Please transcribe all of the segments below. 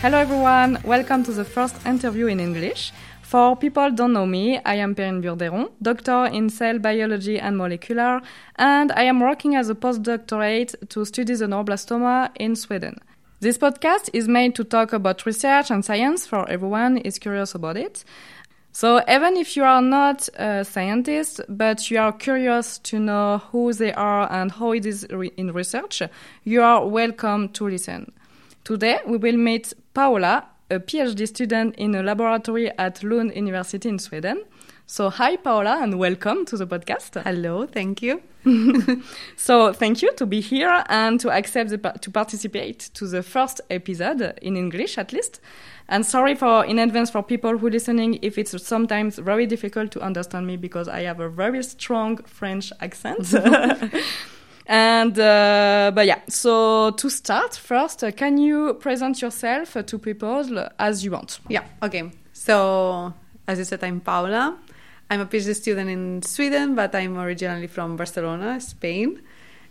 Hello everyone, welcome to the first interview in English. For people don't know me, I am Perrine Burdeyron, doctor in cell biology and molecular, and I am working as a postdoctorate to study the neuroblastoma in Sweden. This podcast is made to talk about research and science for everyone is curious about it. So even if you are not a scientist, but you are curious to know who they are and how it is re in research, you are welcome to listen. Today we will meet Paula, a PhD student in a laboratory at Lund University in Sweden. So, hi, Paula, and welcome to the podcast. Hello, thank you. so, thank you to be here and to accept the, to participate to the first episode in English, at least. And sorry for in advance for people who listening if it's sometimes very difficult to understand me because I have a very strong French accent. And uh, but yeah, so to start first, uh, can you present yourself to people as you want? Yeah, okay. So as you said, I'm Paula. I'm a PhD student in Sweden, but I'm originally from Barcelona, Spain.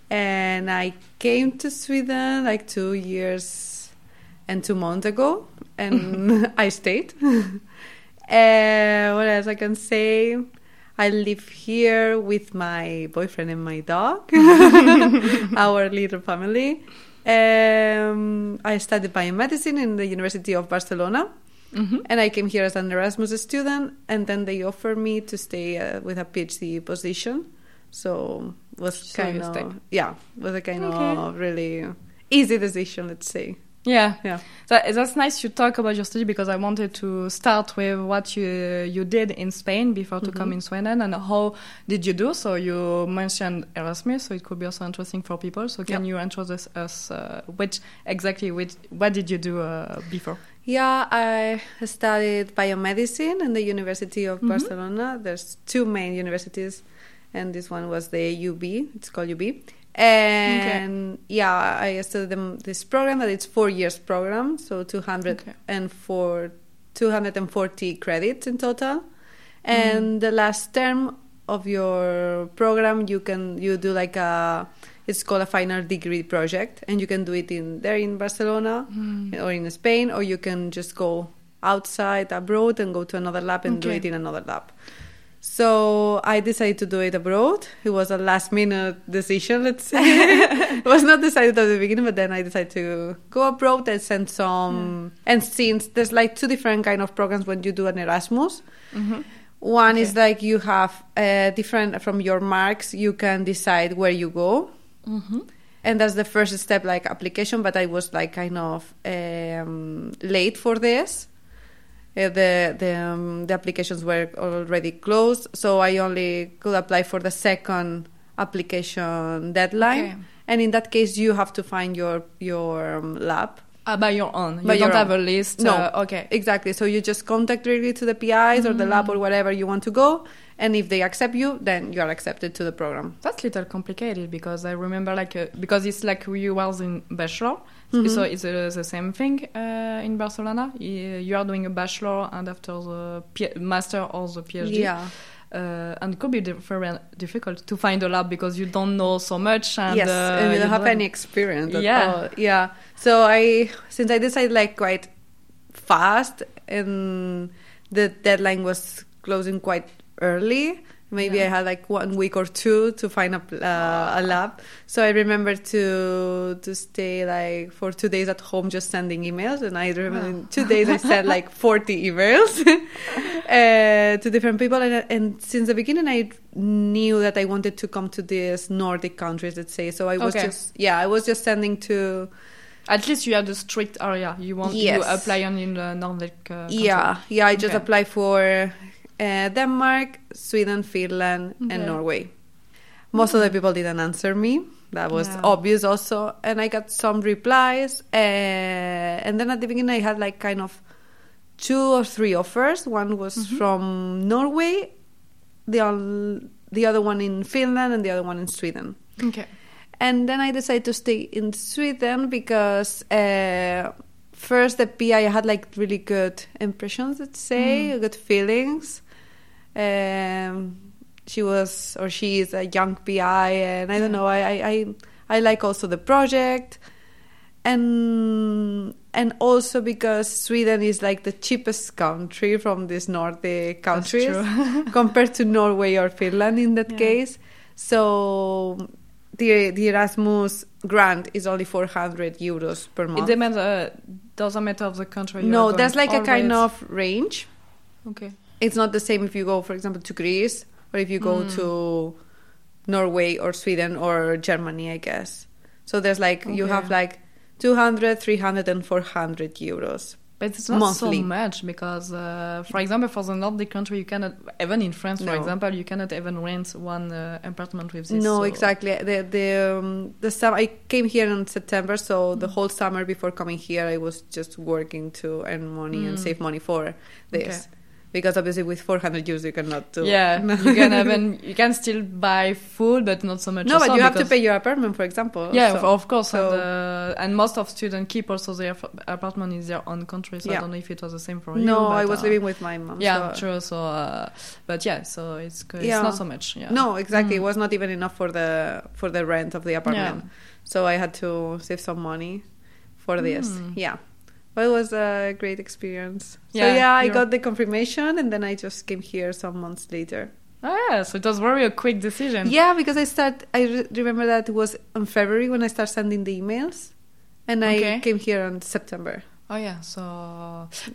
And I came to Sweden like two years and two months ago, and I stayed. Uh, what else I can say? I live here with my boyfriend and my dog, our little family. Um, I studied biomedicine in the University of Barcelona. Mm-hmm. And I came here as an Erasmus student, and then they offered me to stay uh, with a PhD position. So was so kind of yeah, was a kind okay. of really easy decision, let's say. Yeah, yeah. So that's nice you talk about your study because I wanted to start with what you you did in Spain before to mm -hmm. come in Sweden and how did you do? So you mentioned Erasmus, so it could be also interesting for people. So can you introduce us uh, which exactly which what did you do uh, before? Yeah, I studied biomedicine in the University of mm -hmm. Barcelona. There's two main universities, and this one was the UB. It's called UB and okay. yeah i studied this program that it's four years program so 204 okay. 240 credits in total and mm. the last term of your program you can you do like a it's called a final degree project and you can do it in there in barcelona mm. or in spain or you can just go outside abroad and go to another lab and okay. do it in another lab so I decided to do it abroad. It was a last minute decision, let's say. it was not decided at the beginning, but then I decided to go abroad and send some. Yeah. And since there's like two different kind of programs when you do an Erasmus. Mm-hmm. One okay. is like you have uh, different from your marks. You can decide where you go. Mm-hmm and that's the first step like application but i was like kind of um, late for this uh, the the, um, the applications were already closed, so I only could apply for the second application deadline. Okay. And in that case, you have to find your your um, lab. Uh, by your own. You by don't have a list. No. Uh, okay. Exactly. So you just contact directly to the PIs mm. or the lab or mm. whatever you want to go, and if they accept you, then you are accepted to the program. That's a little complicated because I remember like uh, because it's like you was in bachelor Mm-hmm. So it's uh, the same thing uh, in Barcelona. You are doing a bachelor and after the P- master or the PhD. Yeah. Uh, and it could be very difficult to find a lab because you don't know so much and yes, uh, and you don't have any experience. yeah, all. yeah. So I, since I decided like quite fast, and the deadline was closing quite early maybe yeah. I had like one week or two to find a, uh, a lab. So I remember to to stay like for two days at home just sending emails, and I remember in two days I sent like forty emails uh, to different people. And, and since the beginning, I knew that I wanted to come to these Nordic countries. Let's say so. I was okay. just yeah, I was just sending to. At least you had a strict area. You want yes. you apply on in the Nordic. Uh, yeah, yeah. I just okay. apply for uh, Denmark, Sweden, Finland, okay. and Norway. Most of the mm. people didn't answer me. That was yeah. obvious also. And I got some replies. Uh, and then at the beginning, I had like kind of two or three offers. One was mm-hmm. from Norway, the, the other one in Finland, and the other one in Sweden. Okay. And then I decided to stay in Sweden because uh, first the PI I had like really good impressions, let's say, mm. good feelings. Um, she was or she is a young PI, and I don't know. I I I, I like also the project, and and also because Sweden is like the cheapest country from these Nordic countries compared to Norway or Finland in that Yeah. case. So the the Erasmus grant is only 400 euros per month. It depends. Uh, doesn't matter of the country. you no, there's like a kind of range. Okay. It's not the same if you go, for example, to Greece or if you go Mm. to Norway or Sweden or Germany, I guess. So there's like, you have like 200, 300, and 400 euros. But it's not Monthly. so much because, uh, for example, for the Nordic country, you cannot even in France, for No. example, you cannot even rent one uh, apartment with this. No, so- exactly. The the um, the sum I came here in September, so Mm. the whole summer before coming here, I was just working to earn money and Mm. save money for this. Okay. Because obviously, with 400 euros, you cannot do. Yeah, you can even you can still buy food, but not so much. no, but you have to pay your apartment, for example. Yeah, so- of- course, so- and, uh, and most of students keep also their apartment in their own country. So I don't know if it was the same for you. no, but, I was uh, living with my mom. Yeah, so- true. So, uh, but yeah, so it's it's Yeah. not so much. Yeah. No, exactly. Mm. It was not even enough for the for the rent of the apartment. yeah. So I had to save some money for this. Mm. Yeah. But it was a great experience. So Yeah, yeah, I got the confirmation and then I just came here some months later. Oh, yeah, so it was very a quick decision. Yeah, because I start I re- remember that it was in February when I started sending the emails and I Okay. came here in September. Oh yeah, so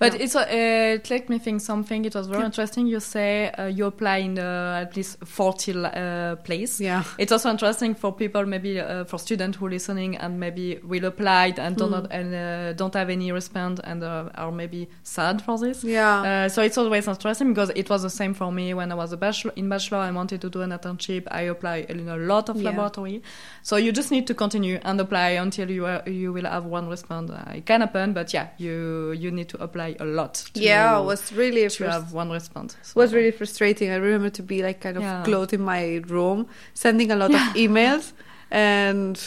but Yeah. it's uh, it let me think something. It was very Yeah. interesting. You say uh, you apply in uh, at least forty uh, place. Yeah. It's also interesting for people, maybe uh, for students who listening and maybe will apply and don't Mm. and uh, don't have any response and uh, are maybe sad for this. Yeah. Uh, so it's always interesting because it was the same for me when I was a bachelor in bachelor. I wanted to do an internship. I applied in a lot of Yeah. laboratory. So you just need to continue and apply until you are, you will have one response. Uh, it can happen, but yeah, you you need to apply a lot. To, yeah, it was really to have one response. It was really frustrating. I remember to be like kind of Yeah. closed in my room, sending a lot of emails, and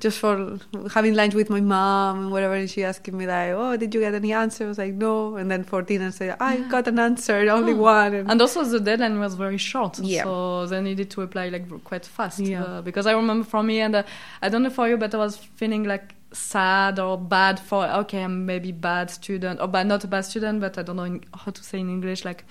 just for having lunch with my mom and whatever. And she asking me like, "Oh, did you get any answer?" I was like, "No." And then for dinner, say, "I got an answer, only Oh. one." And, And also the deadline was very short, Yeah. so they needed to apply like quite fast. Yeah. Uh, because I remember from me, and uh, I don't know for you, but I was feeling like sad or bad for okay, I'm maybe bad student or bad not a bad student, but I don't know in, how to say in English like.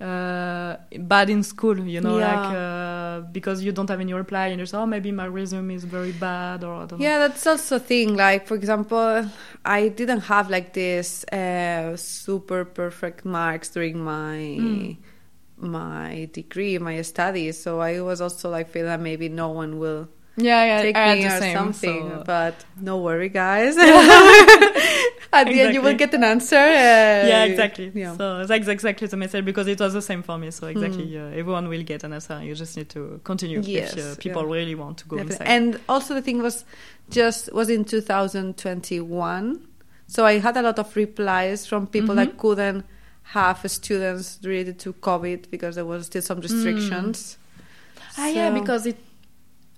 Uh, bad in school, you know, Yeah. like uh, because you don't have any reply, and you say, "Oh, maybe my resume is very bad," or I don't know. yeah, that's also a thing. Like for example, I didn't have like this uh, super perfect marks during my. Mm. my degree my studies so i was also like feeling that maybe no one will yeah, yeah, take me the or same, something. so- But no worry, guys. At the end, you will get an answer. Uh, yeah, exactly. Yeah. So that's exactly the message because it was the same for me. So exactly, Mm. uh, everyone will get an answer. You just need to continue Yes, if uh, people yeah. really want to go Definitely. inside. And also, the thing was just was in 2021. So I had a lot of replies from people that Mhm. couldn't have students related to COVID because there was still some restrictions. ah, yeah, because it.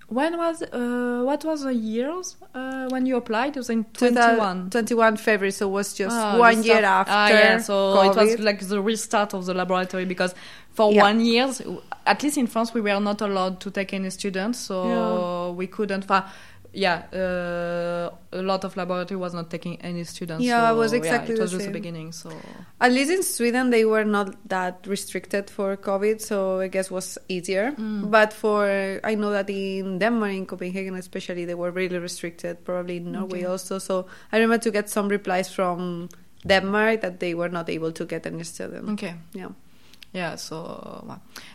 When was uh, what was the years uh, when you applied? It was in 2021 21. 21 February, so it was just Ah, one year after. Ah, yeah, so it was like the restart of the laboratory because for Yeah. one year, at least in France, we were not allowed to take any students, so Yeah. we couldn't. fa- yeah, uh, a lot of laboratory was not taking any students. Yeah, so, it was exactly it was the just the beginning. So At least in Sweden, they were not that restricted for COVID, so I guess was easier. Mm. But for I know that in Denmark, in Copenhagen especially, they were really restricted. Probably in Norway Okay. also. So I remember to get some replies from Denmark that they were not able to get any student. okay, Yeah. yeah. So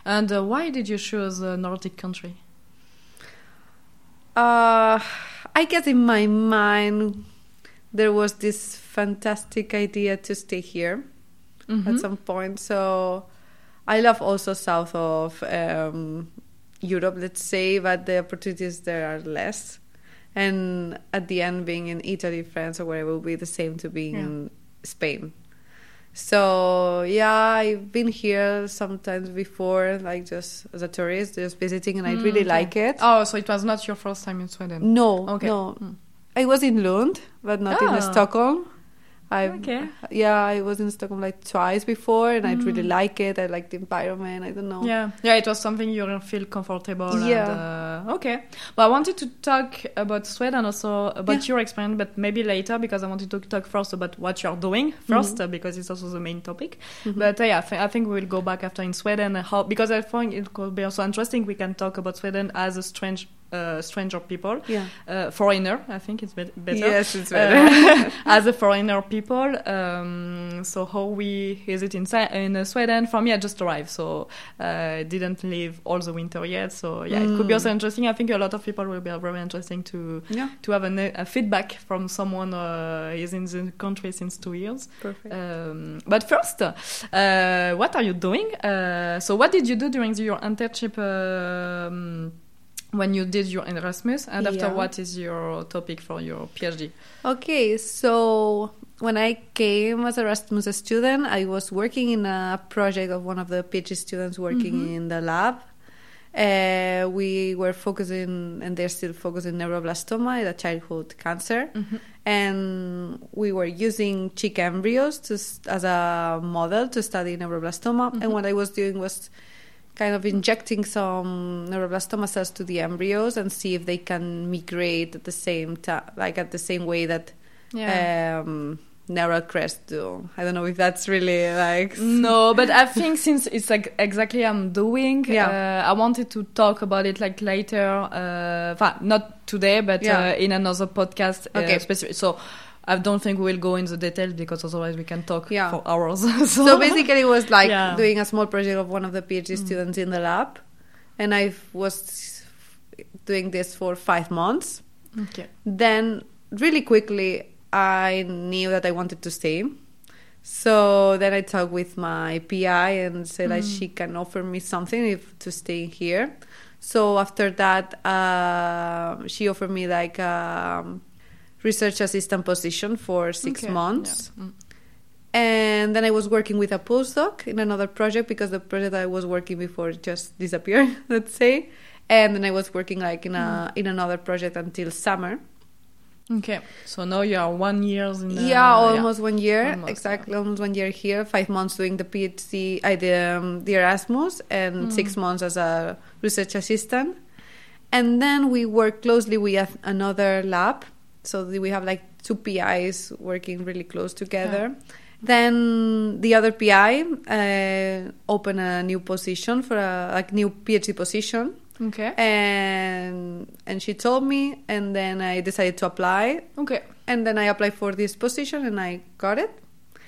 and uh, why did you choose a Nordic country? Uh, I guess in my mind there was this fantastic idea to stay here. Mhm. at some point. So I love also south of um, Europe, let's say, but the opportunities there are less. And at the end, being in Italy, France, or wherever will be the same to being Yeah. in Spain. So yeah, I've been here sometimes before, like just as a tourist, just visiting, and I Mm, really okay. like it. Oh, so it was not your first time in Sweden. No, Okay. no, Mm. I was in Lund, but not in Ah. Stockholm. I Okay. yeah, I was in Stockholm like twice before, and I really like it. I like the environment. I don't know. Mm. Yeah, yeah, it was something you don't feel comfortable. Yeah. And, uh, okay. But I wanted to talk about Sweden also about Yeah. your experience, but maybe later because I wanted to talk first about what you're doing 1st Mm-hmm. uh, because it's also the main topic. But uh, yeah, I, thi- I think we will go back after in Sweden. uh, How because I think it could be also interesting. We can talk about Sweden as a strange, uh, stranger people, Yeah. uh, foreigner. I think it's bet- better. Yes, it's Uh, better. as a foreigner people. Um, so how we is it in in uh, Sweden? For me, I just arrived, so uh, didn't live all the winter yet. So yeah, it could be Mm. also interesting. I think a lot of people will be very interesting to yeah, to have a, a feedback from someone uh, is in the country since two years. perfect. Um, but first, uh, what are you doing? Uh, so, what did you do during the, your internship um, when you did your Erasmus? And after, Yeah. what is your topic for your PhD? Okay, so when I came as an Erasmus student, I was working in a project of one of the PhD students working mm-hmm. in the lab. Uh, we were focusing, and they're still focusing neuroblastoma, the childhood cancer, mm-hmm. and we were using chick embryos to, as a model to study neuroblastoma. And mm-hmm. what I was doing was kind of injecting some neuroblastoma cells to the embryos and see if they can migrate at the same time, like at the same way that Yeah. um, neural crest do. I don't know if that's really like. No, but I think since it's like exactly I'm doing, Yeah. uh, I wanted to talk about it like later. Uh, not today, but Yeah. uh, in another podcast. Okay. Uh, specific. So I don't think we'll go in the details because otherwise we can talk Yeah. for hours. So basically, it was like Yeah. doing a small project of one of the PhD mm. students in the lab, and I was doing this for five months. okay. Then, really quickly, I knew that I wanted to stay. So then I talked with my PI and said like mm. she can offer me something if to stay here. So after that, uh, she offered me like a research assistant position for six Okay, months. yeah. Mm. And then I was working with a postdoc in another project because the project I was working before just disappeared, let's say. And then I was working like in a in another project until summer. Okay. So now you are one years in. uh, yeah, almost one year, Almost, exactly almost one year here. Five months doing the PhD, I the um, the Erasmus, and six months as a research assistant. And then we work closely with another lab, so we have like two PIs working really close together. Then the other PI uh, opened a new position for a like new PhD position, Okay. and and she told me, and then I decided to apply, Okay. and then I applied for this position and I got it.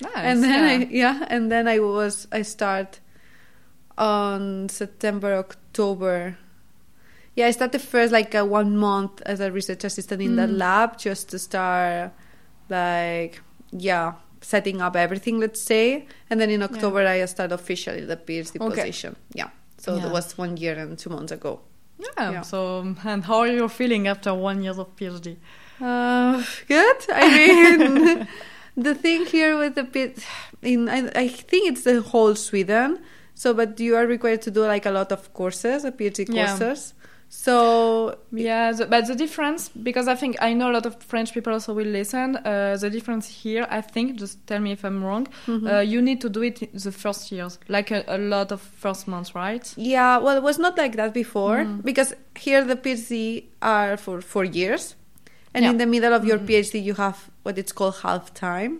Nice. and then yeah. I yeah, and then I was I start on September October. Yeah, I started first like uh, one month as a research assistant in the Mm. lab just to start like yeah setting up everything let's say and then in October I started officially the PhD Okay. position yeah so Yeah. that was one year and two months ago Yeah. Yeah. So, and how are you feeling after one year of PhD? Uh, good. I mean, the thing here with the bit in I, I think it's the whole Sweden. So, but you are required to do like a lot of courses, a PhD Yeah. courses. So Yeah, the, but the difference, because I think I know a lot of French people also will listen. Uh, the difference here, I think, just tell me if I'm wrong. Mm-hmm. Uh, you need to do it the first years, like a, a lot of first months, right? yeah, well, it was not like that before Mm. because here the PhD are for four years, and Yeah. in the middle of your Mhm. PhD you have what it's called half time.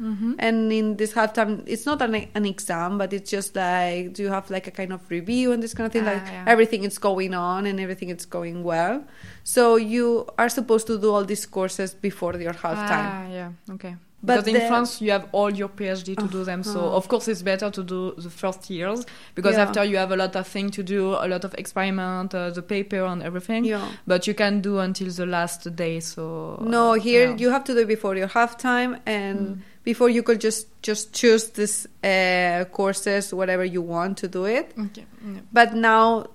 Mm-hmm. And in this half time, it's not an, an exam, but it's just like, do you have like a kind of review and this kind of thing? Ah, like yeah. everything is going on and everything is going well. So you are supposed to do all these courses before your half time. Ah, yeah, okay. But because in France, you have all your PhD to do them. So, Uh-huh. of course, it's better to do the first years because Yeah. after you have a lot of things to do, a lot of experiment, uh, the paper and everything. Yeah. But you can do until the last day. So No, here yeah. you have to do it before your half time, and Mm. Before you could just just choose this uh, courses, whatever you want to do it. Okay. yeah. But now,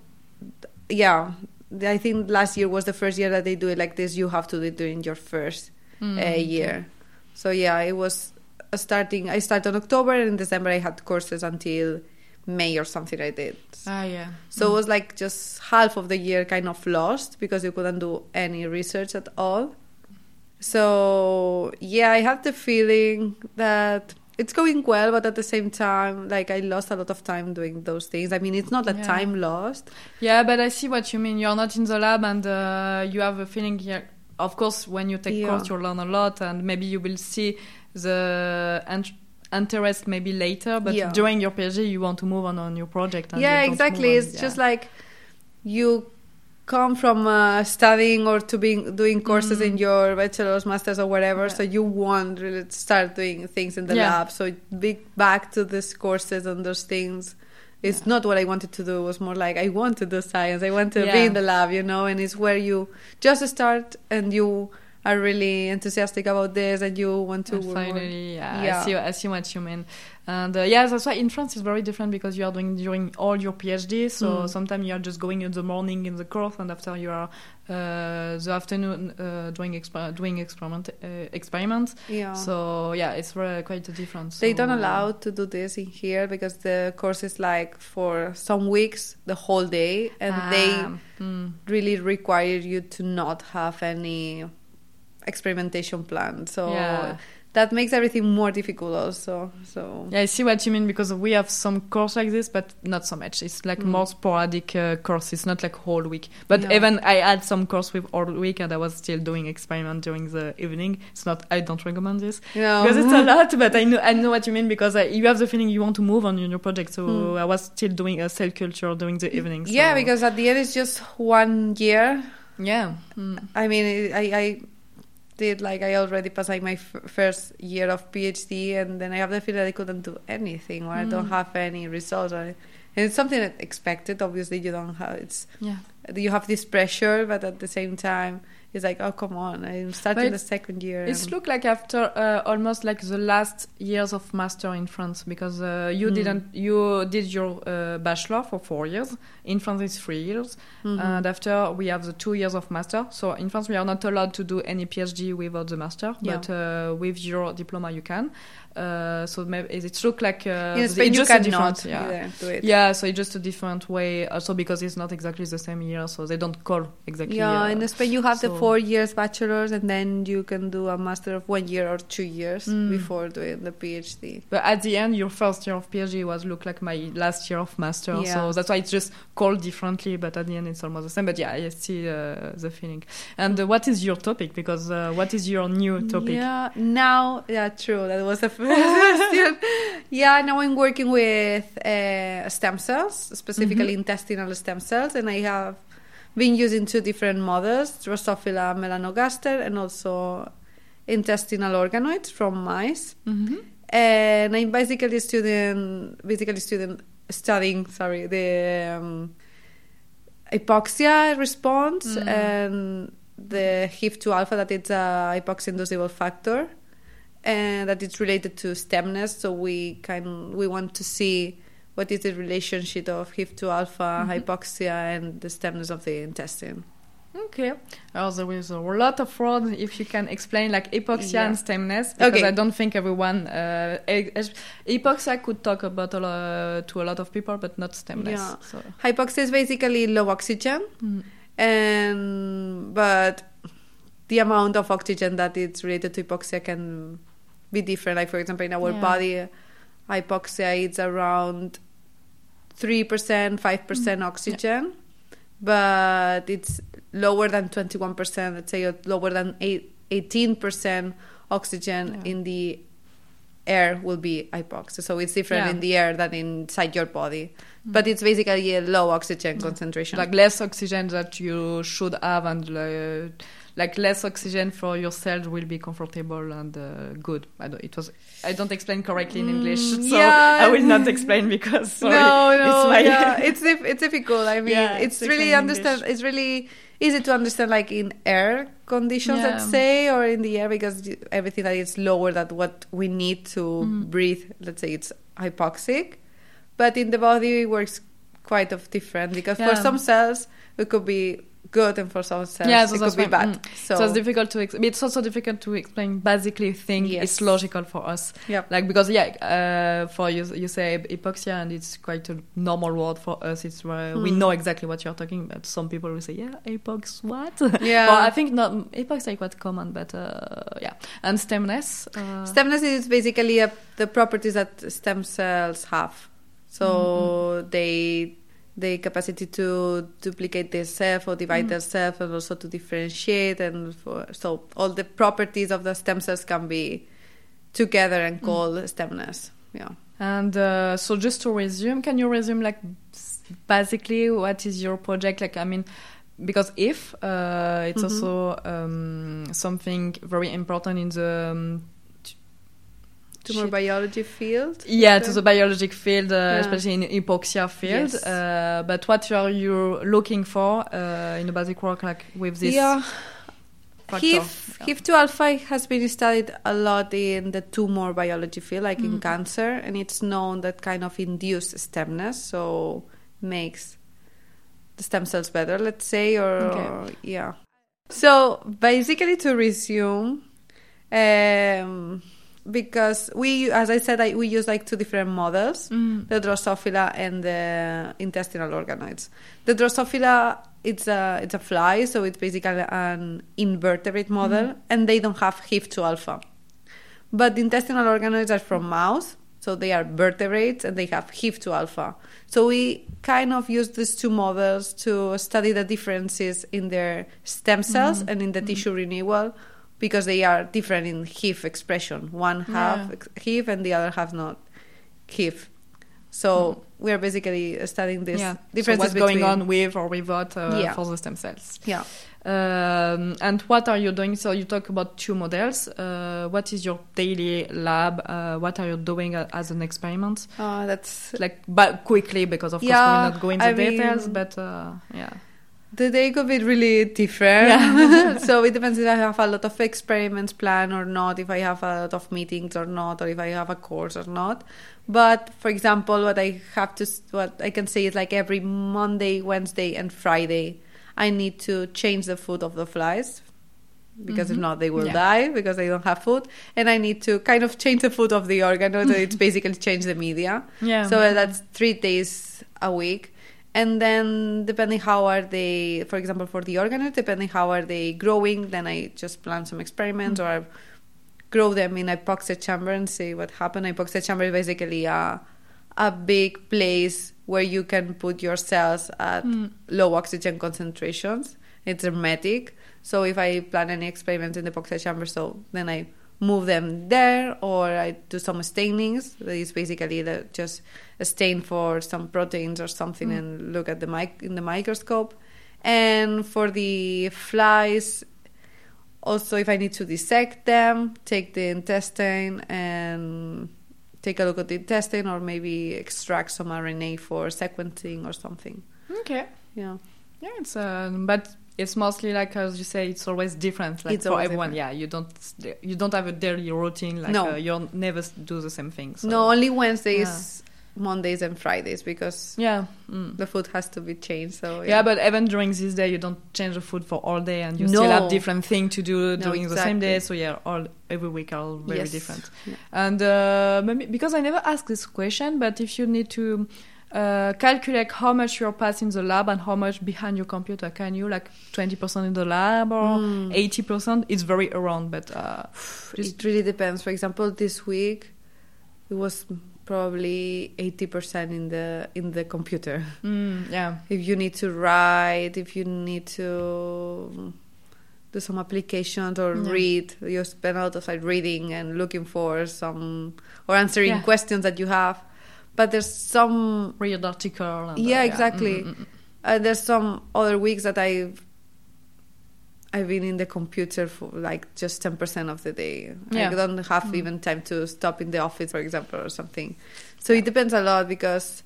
yeah, I think last year was the first year that they do it like this. You have to do it during your first Mm, uh, okay. year. So yeah, it was starting. I started in October, and in December I had courses until May or something I did. Ah, yeah. So it was like just half of the year kind of lost because you couldn't do any research at all. So yeah, I have the feeling that it's going well, but at the same time, like I lost a lot of time doing those things. I mean, it's not that Yeah. time lost. Yeah, but I see what you mean. You're not in the lab, and uh, you have a feeling here. Of course, when you take Yeah. course, you learn a lot, and maybe you will see the int- interest maybe later. But Yeah. during your PhD, you want to move on on your project. And yeah, exactly. It's Yeah. just like you come from uh, studying or to being doing courses in your bachelor's, masters, or whatever. Mm. Yeah. So you want really to start doing things in the Yeah. lab. So be back to these courses and those things. It's Yeah. not what I wanted to do. It was more like I want to do science. I want to be in the lab, you know. And it's where you just start and you are really enthusiastic about this and you want to And work. finally, yeah, Yeah. I see. I see what you mean. And uh, yeah, that's why in France it's very different because you are doing during all your PhD. So Mm. sometimes you are just going in the morning in the course, and after you are uh, the afternoon uh, doing exper- doing experiment uh, experiments. Yeah. So yeah, it's very quite a difference. They don't So- allow to do this in here because the course is like for some weeks the whole day, and Ah, they mm. really require you to not have any experimentation plan. So Yeah. That makes everything more difficult, also. So Yeah, I see what you mean because we have some course like this, but not so much. It's like Mm. more sporadic uh, course. It's not like whole week. But Yeah. even I had some course with all week, and I was still doing experiment during the evening. It's not. I don't recommend this know, because it's a lot. But I know I know what you mean because I, you have the feeling you want to move on in your project. So Mm. I was still doing a cell culture during the evening. yeah, because at the end it's just one year. yeah. Mm. I mean, I, I did like I already passed like my f- first year of PhD, and then I have the feeling that I couldn't do anything, or I don't Mm. have any results. Or, and it's something that expected. Obviously, you don't have it's Yeah. you have this pressure, but at the same time, it's like, oh come on, I'm starting the second year. It's and- look like after uh, almost like the last years of master in France because uh, you Mm. didn't you did your uh, bachelor for four years in France it's three years Mhm. and after we have the two years of master so in France we are not allowed to do any PhD without the master Yeah. but uh, with your diploma you can uh, so maybe it look like uh, in it's just a cannot different- yeah. it. Yeah, so it's just a different way. Also because it's not exactly the same year, so they don't call exactly. Yeah, uh, in Spain you have the four years bachelor's, and then you can do a master of one year or two years Mm. before doing the PhD. But at the end, your first year of PhD was look like my last year of master. Yeah. So that's why it's just called differently, but at the end, it's almost the same. But yeah, I see uh, the feeling. And uh, what is your topic? Because uh, what is your new topic? Yeah, now, yeah, true. That was the. Yeah, now I'm working with uh, stem cells, specifically Mm-hmm. intestinal stem cells, and I have been using two different models, Drosophila melanogaster and also intestinal organoids from mice. Mhm. And I'm basically studying, basically student, studying, sorry, the um, hypoxia response Mm. and the HIF2 alpha that it's a hypoxia inducible factor and that it's related to stemness. So we can we want to see what is the relationship of HIF2 alpha, Mhm. hypoxia, and the stemness of the intestine. Okay. Oh, there is a lot of word. If you can explain like hypoxia Yeah. and stemness, because Okay. I don't think everyone uh, hypoxia could talk about a lo- to a lot of people, but not stemness. Yeah. So. Hypoxia is basically low oxygen. Mm. and but the amount of oxygen that it's related to hypoxia can be different like for example in our Yeah. body hypoxia it's around 3% 5% Mm. oxygen but it's lower than 21% let's say lower than 18% oxygen Yeah. in the air will be hypoxia so it's different Yeah. in the air than inside your body but it's basically a low oxygen concentration like less oxygen that you should have and uh, like less oxygen for your cells will be comfortable and uh, good I don't, it was I don't explain correctly in English Mm, so yeah. I will not explain because sorry, no, no, it's my yeah, it's it's difficult. I mean, Yeah, it's it's really understand. English. It's really easy to understand, like in air conditions, Yeah. let's say, or in the air, because everything that is lower than what we need to Mm. breathe. Let's say it's hypoxic, but in the body it works quite of different because for some cells it could be good and for some cells Yeah, so it could be bad. mm. So, So, it's difficult to. Ex- it's also difficult to explain. Basically, thing Yes. it's logical for us. Yep. Like because yeah, uh, for you you say hypoxia and it's quite a normal word for us. It's uh, we Hmm. know exactly what you're talking about. Some people will say yeah, hypox what? Yeah. well, I think not hypox is quite common, but uh, yeah, and stemness. Uh, Stemness is basically a, the properties that stem cells have. So Mm-hmm. they the capacity to duplicate themselves or Mm. divide themselves and also to differentiate and for, so all the properties of the stem cells can be together and Mm. called stemness. Yeah. And uh, so, just to resume, can you resume like basically what is your project? Like, I mean, because if uh, it's Mhm. also um, something very important in the um, t- Tumor shit. biology field. yeah to the biologic field, uh, Yeah. especially in hypoxia field. Yes. Uh, but what are you looking for uh, in the basic work, like with this? yeah. factor? HIF, Yeah. HIF2 alpha has been studied a lot in the tumor biology field, like in Mhm. cancer, and it's known that kind of induce stemness, so makes the stem cells better, let's say, or, Okay. or- yeah. So basically, to resume, um, because we, as I said, I, we use like two different models Mm. the Drosophila and the intestinal organoids. The Drosophila it's a it's a fly, so it's basically an invertebrate model, mm. and they don't have HIF2 alpha. But the intestinal organoids are from mouse, so they are vertebrates and they have HIF2 alpha. So we kind of use these two models to study the differences in their stem cells mm. and in the mm. tissue renewal because they are different in HIF expression. One half Yeah. HIF and the other half not HIF. So we are basically studying this yeah. So differences what's going on with or without uh, Yeah. for the stem cells? Yeah. Um, and what are you doing? So you talk about two models. Uh, what is your daily lab? Uh, what are you doing as an experiment? Uh, that's Like, but quickly because of course Yeah, we're not going into I details. mean- But uh, yeah, The day could be really different. Yeah. so it depends if I have a lot of experiments planned or not, if I have a lot of meetings or not, or if I have a course or not. But for example, what I have to, what I can say is like every Monday, Wednesday, and Friday, I need to change the food of the flies because if Mhm. not, they will Yeah. die because they don't have food. And I need to kind of change the food of the organ so it's basically change the media. yeah. So that's three days a week. And then depending how are they, for example, for the organoids, depending how are they growing, then I just plan some experiments or grow them in hypoxia chamber and see what happened. Hypoxia chamber is basically a, a big place where you can put your cells at Mm. low oxygen concentrations. It's hermetic. So if I plan any experiments in the hypoxia chamber, so then I move them there or I do some stainings. That is basically the, just a stain for some proteins or something Mm. and look at the mic in the microscope. And for the flies, also if I need to dissect them, take the intestine and take a look at the intestine or maybe extract some RNA for sequencing or something. okay. Yeah. Yeah, it's uh, but it's mostly like as you say, it's always different. Like It's for everyone, different. yeah. You don't you don't have a daily routine. Like No. uh, you'll never do the same things So. No, only Wednesdays, Mondays and Fridays because Yeah. Mm. the food has to be changed. So Yeah, but even during this day, you don't change the food for all day, and you No. still have different thing to do No, during the same day. So yeah, all every week are all very Yes. different. Yeah. And uh, maybe because I never asked this question, but if you need to uh, calculate how much you're passing the lab and how much behind your computer, can you like twenty percent in the lab or Mm. eighty percent? It's very around, but uh, it really depends. For example, this week it was probably 80% in the in the computer. mm, yeah, If you need to write, if you need to do some applications or Yeah. read, you spend a lot of time reading and looking for some or answering Yeah. questions that you have. But there's some read article. And, uh, Yeah, exactly. Mm, mm, mm. Uh, there's some other weeks that I've I've been in the computer for like just ten percent of the day. Yeah. I don't have Mm. even time to stop in the office, for example, or something. So it depends a lot because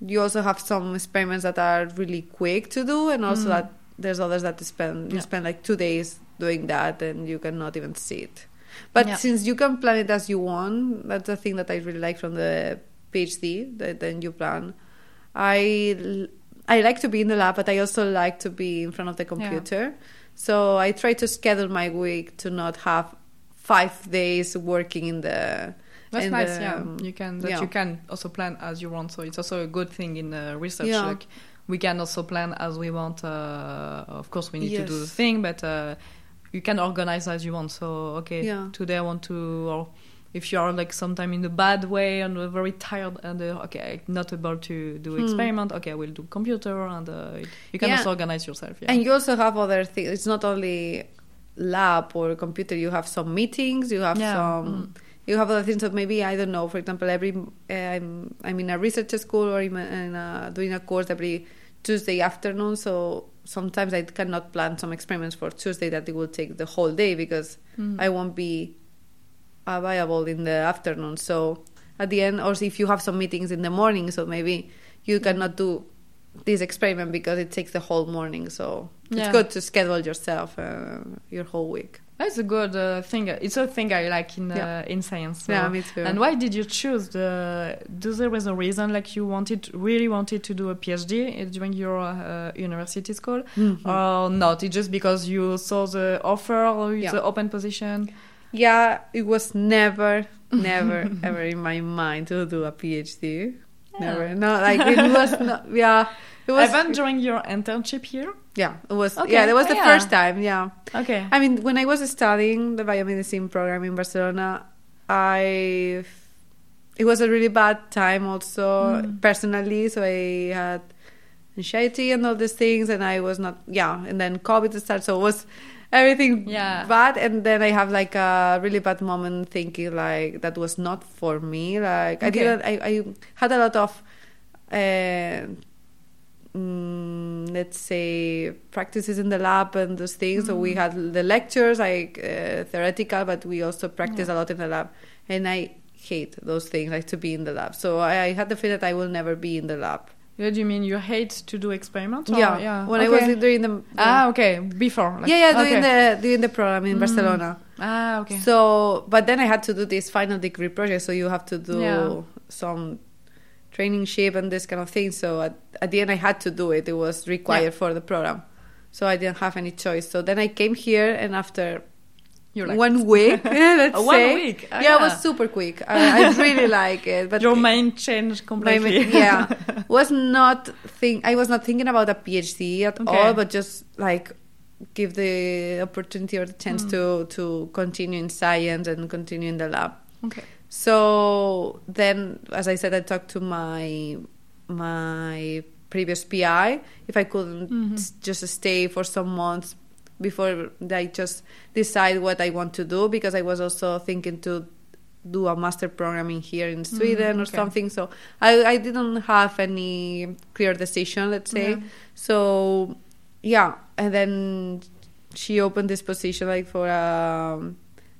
you also have some experiments that are really quick to do, and also Mm. that there's others that spend you Yeah. spend like two days doing that, and you cannot even see it. But Yeah. since you can plan it as you want, that's the thing that I really like from the PhD. That then you plan. I I like to be in the lab, but I also like to be in front of the computer. So I try to schedule my week to not have five days working in the. That's in nice. the, yeah, you can that yeah. you can also plan as you want. So it's also a good thing in uh, research. Yeah. Like we can also plan as we want. Uh, of course, we need to do the thing, but uh, you can organize as you want. So okay, Yeah. today I want to. Or if you are like sometime in a bad way and very tired and uh, okay, not able to do Hmm. experiment. Okay, I will do computer and uh, you can Yeah. also organize yourself. Yeah. And you also have other things. It's not only lab or computer. You have some meetings. You have Yeah, some. You have other things that maybe I don't know. For example, every uh, I'm I'm in a research school or in a, doing a course every Tuesday afternoon. So sometimes I cannot plan some experiments for Tuesday that it will take the whole day because Mm. I won't be available in the afternoon. So at the end, or if you have some meetings in the morning, so maybe you cannot do this experiment because it takes the whole morning. So Yeah. it's good to schedule yourself uh, your whole week. That's a good uh, thing. It's a thing I like in uh, Yeah. in science. So. Yeah, me too. And why did you choose the? Do there was a reason like you wanted, really wanted to do a PhD during your uh, university school, Mhm. or not? It's just because you saw the offer or Yeah. the open position. Yeah, it was never, never, ever in my mind to do a PhD. Never. No, like it was not. Yeah, it was. Even during your internship here. Yeah, it was. Okay. Yeah, that was Oh, the yeah. first time. Yeah. Okay. I mean, when I was studying the biomedicine program in Barcelona, I it was a really bad time also Mm. personally. So I had anxiety and all these things, and I was not yeah. And then COVID started, so it was everything Yeah. bad. And then I have like a really bad moment thinking like that was not for me. Like I didn't. I, I had a lot of. Uh, mm, let's say practices in the lab and those things. So Mm. we had the lectures, like uh, theoretical, but we also practice Yeah. a lot in the lab. And I hate those things, like to be in the lab. So I, I had the feeling that I will never be in the lab. What do you mean you hate to do experiments? or- yeah, yeah. when I was doing the, Ah, okay. Before. like- yeah, yeah, doing okay. the doing the program in Mm. Barcelona. Ah, okay. So, but then I had to do this final degree project. So you have to do Yeah. some ship and this kind of thing. So at, at the end, I had to do it. It was required Yeah. for the program. So I didn't have any choice. So then I came here, and after you like one week, let's Oh, one say, week. Ah, yeah, it was super quick. I, I really like it. But your mind changed completely. yeah was not think I was not thinking about a PhD at Okay. all, but just like give the opportunity or the chance Mm. to to continue in science and continue in the lab. okay. So then, as I said, I talked to my my previous PI if I couldn't Mhm. just stay for some months before I just decide what I want to do because I was also thinking to do a master programming here in Sweden or okay. something. So I, I didn't have any clear decision, let's say. Yeah. So yeah, and then she opened this position like for um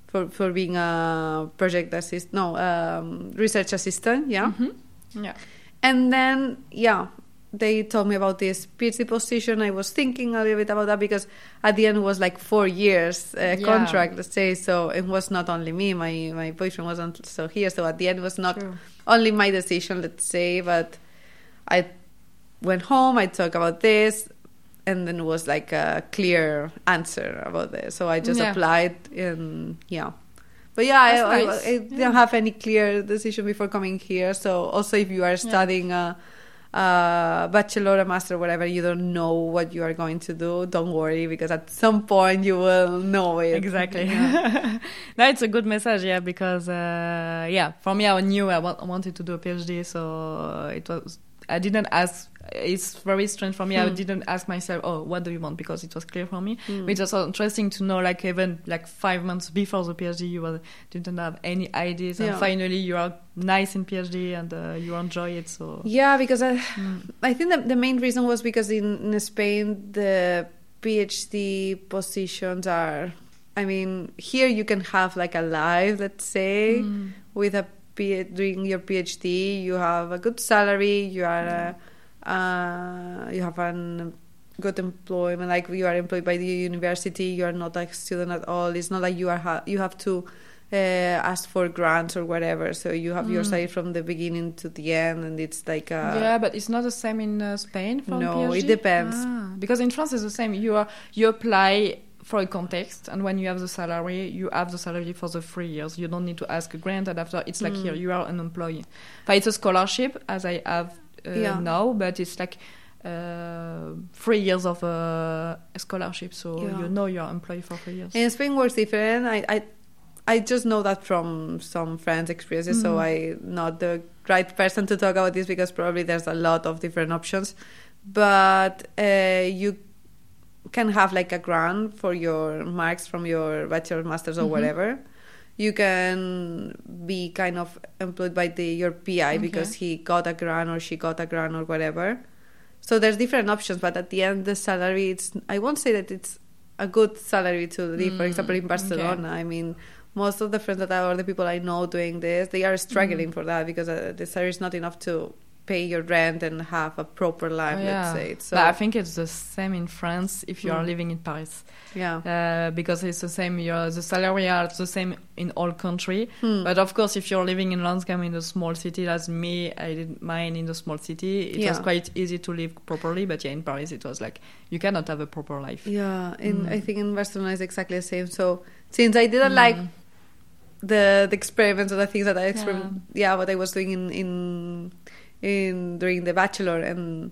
for for being a project assist no um, research assistant, yeah. Mhm. Yeah. And then, yeah, they told me about this PhD position. I was thinking a little bit about that because at the end it was like four years uh, Yeah. contract, let's say. So it was not only me. My my boyfriend wasn't so here. So at the end it was not True. only my decision, let's say. But I went home. I talked about this, and then it was like a clear answer about this. So I just Yeah. applied, and yeah. But yeah, I, That's I, nice. I didn't Yeah. have any clear decision before coming here. So also, if you are studying a, a bachelor, master, whatever, you don't know what you are going to do. Don't worry, because at some point you will know it. Exactly. Yeah. it's a good message, yeah, because uh, yeah, for me, I knew I wa- I wanted to do a PhD, so uh, it was. I didn't ask. It's very strange for me. I Hmm. didn't ask myself, "Oh, what do you want?" Because it was clear for me. Mm. But it's also interesting to know, like even like five months before the PhD, you were, didn't have any ideas, and Yeah. finally you are nice in PhD and uh, you enjoy it. So Yeah, because I, Mm. I think that the main reason was because in, in Spain the PhD positions are. I mean, here you can have like a life, let's say, Mm. with a doing your PhD. You have a good salary. You are, a, uh, you have an good employment. Like you are employed by the university. You are not a student at all. It's not like you are ha- you have to uh, ask for grants or whatever. So you have your Mm. salary from the beginning to the end, and it's like a, yeah, but it's not the same in uh, Spain. For No, it depends. Ah, because in France it's the same. You are you apply for a context, and when you have the salary, you have the salary for the three years. You don't need to ask a grant, and after it's like Mm. here you are an employee. But it's a scholarship as I have uh, Yeah. now, but it's like. Uh, three years of uh, a scholarship, so Yeah. you know you're employed for three years. In Spain works different. I, I I just know that from some friends' experiences, so Mhm. I'm not the right person to talk about this because probably there's a lot of different options. But uh, you can have like a grant for your marks from your bachelor, masters, or Mhm. whatever. You can be kind of employed by the your PI because he got a grant or she got a grant or whatever. So there's different options, but at the end, the salary it's I won't say that it's a good salary to live. For Mm, example, in okay. Barcelona, I mean, most of the friends that I or the people I know doing this, they are struggling Mm. for that because uh, the salary is not enough to pay your rent and have a proper life. Oh, Let's yeah. say. So but I think it's the same in France if you are Mm. living in Paris. yeah. uh, because it's the same. Your the salary are the same in all country. Hmm. But of course, if you're living in Lansdowne in a small city, as me, I did mine in a small city. It was quite easy to live properly. But yeah, in Paris, it was like you cannot have a proper life. Yeah, in Mm. I think in Barcelona is exactly the same. So since I didn't like Mm. the the experiments or the things that I experiment, yeah. what I was doing in in in during the bachelor and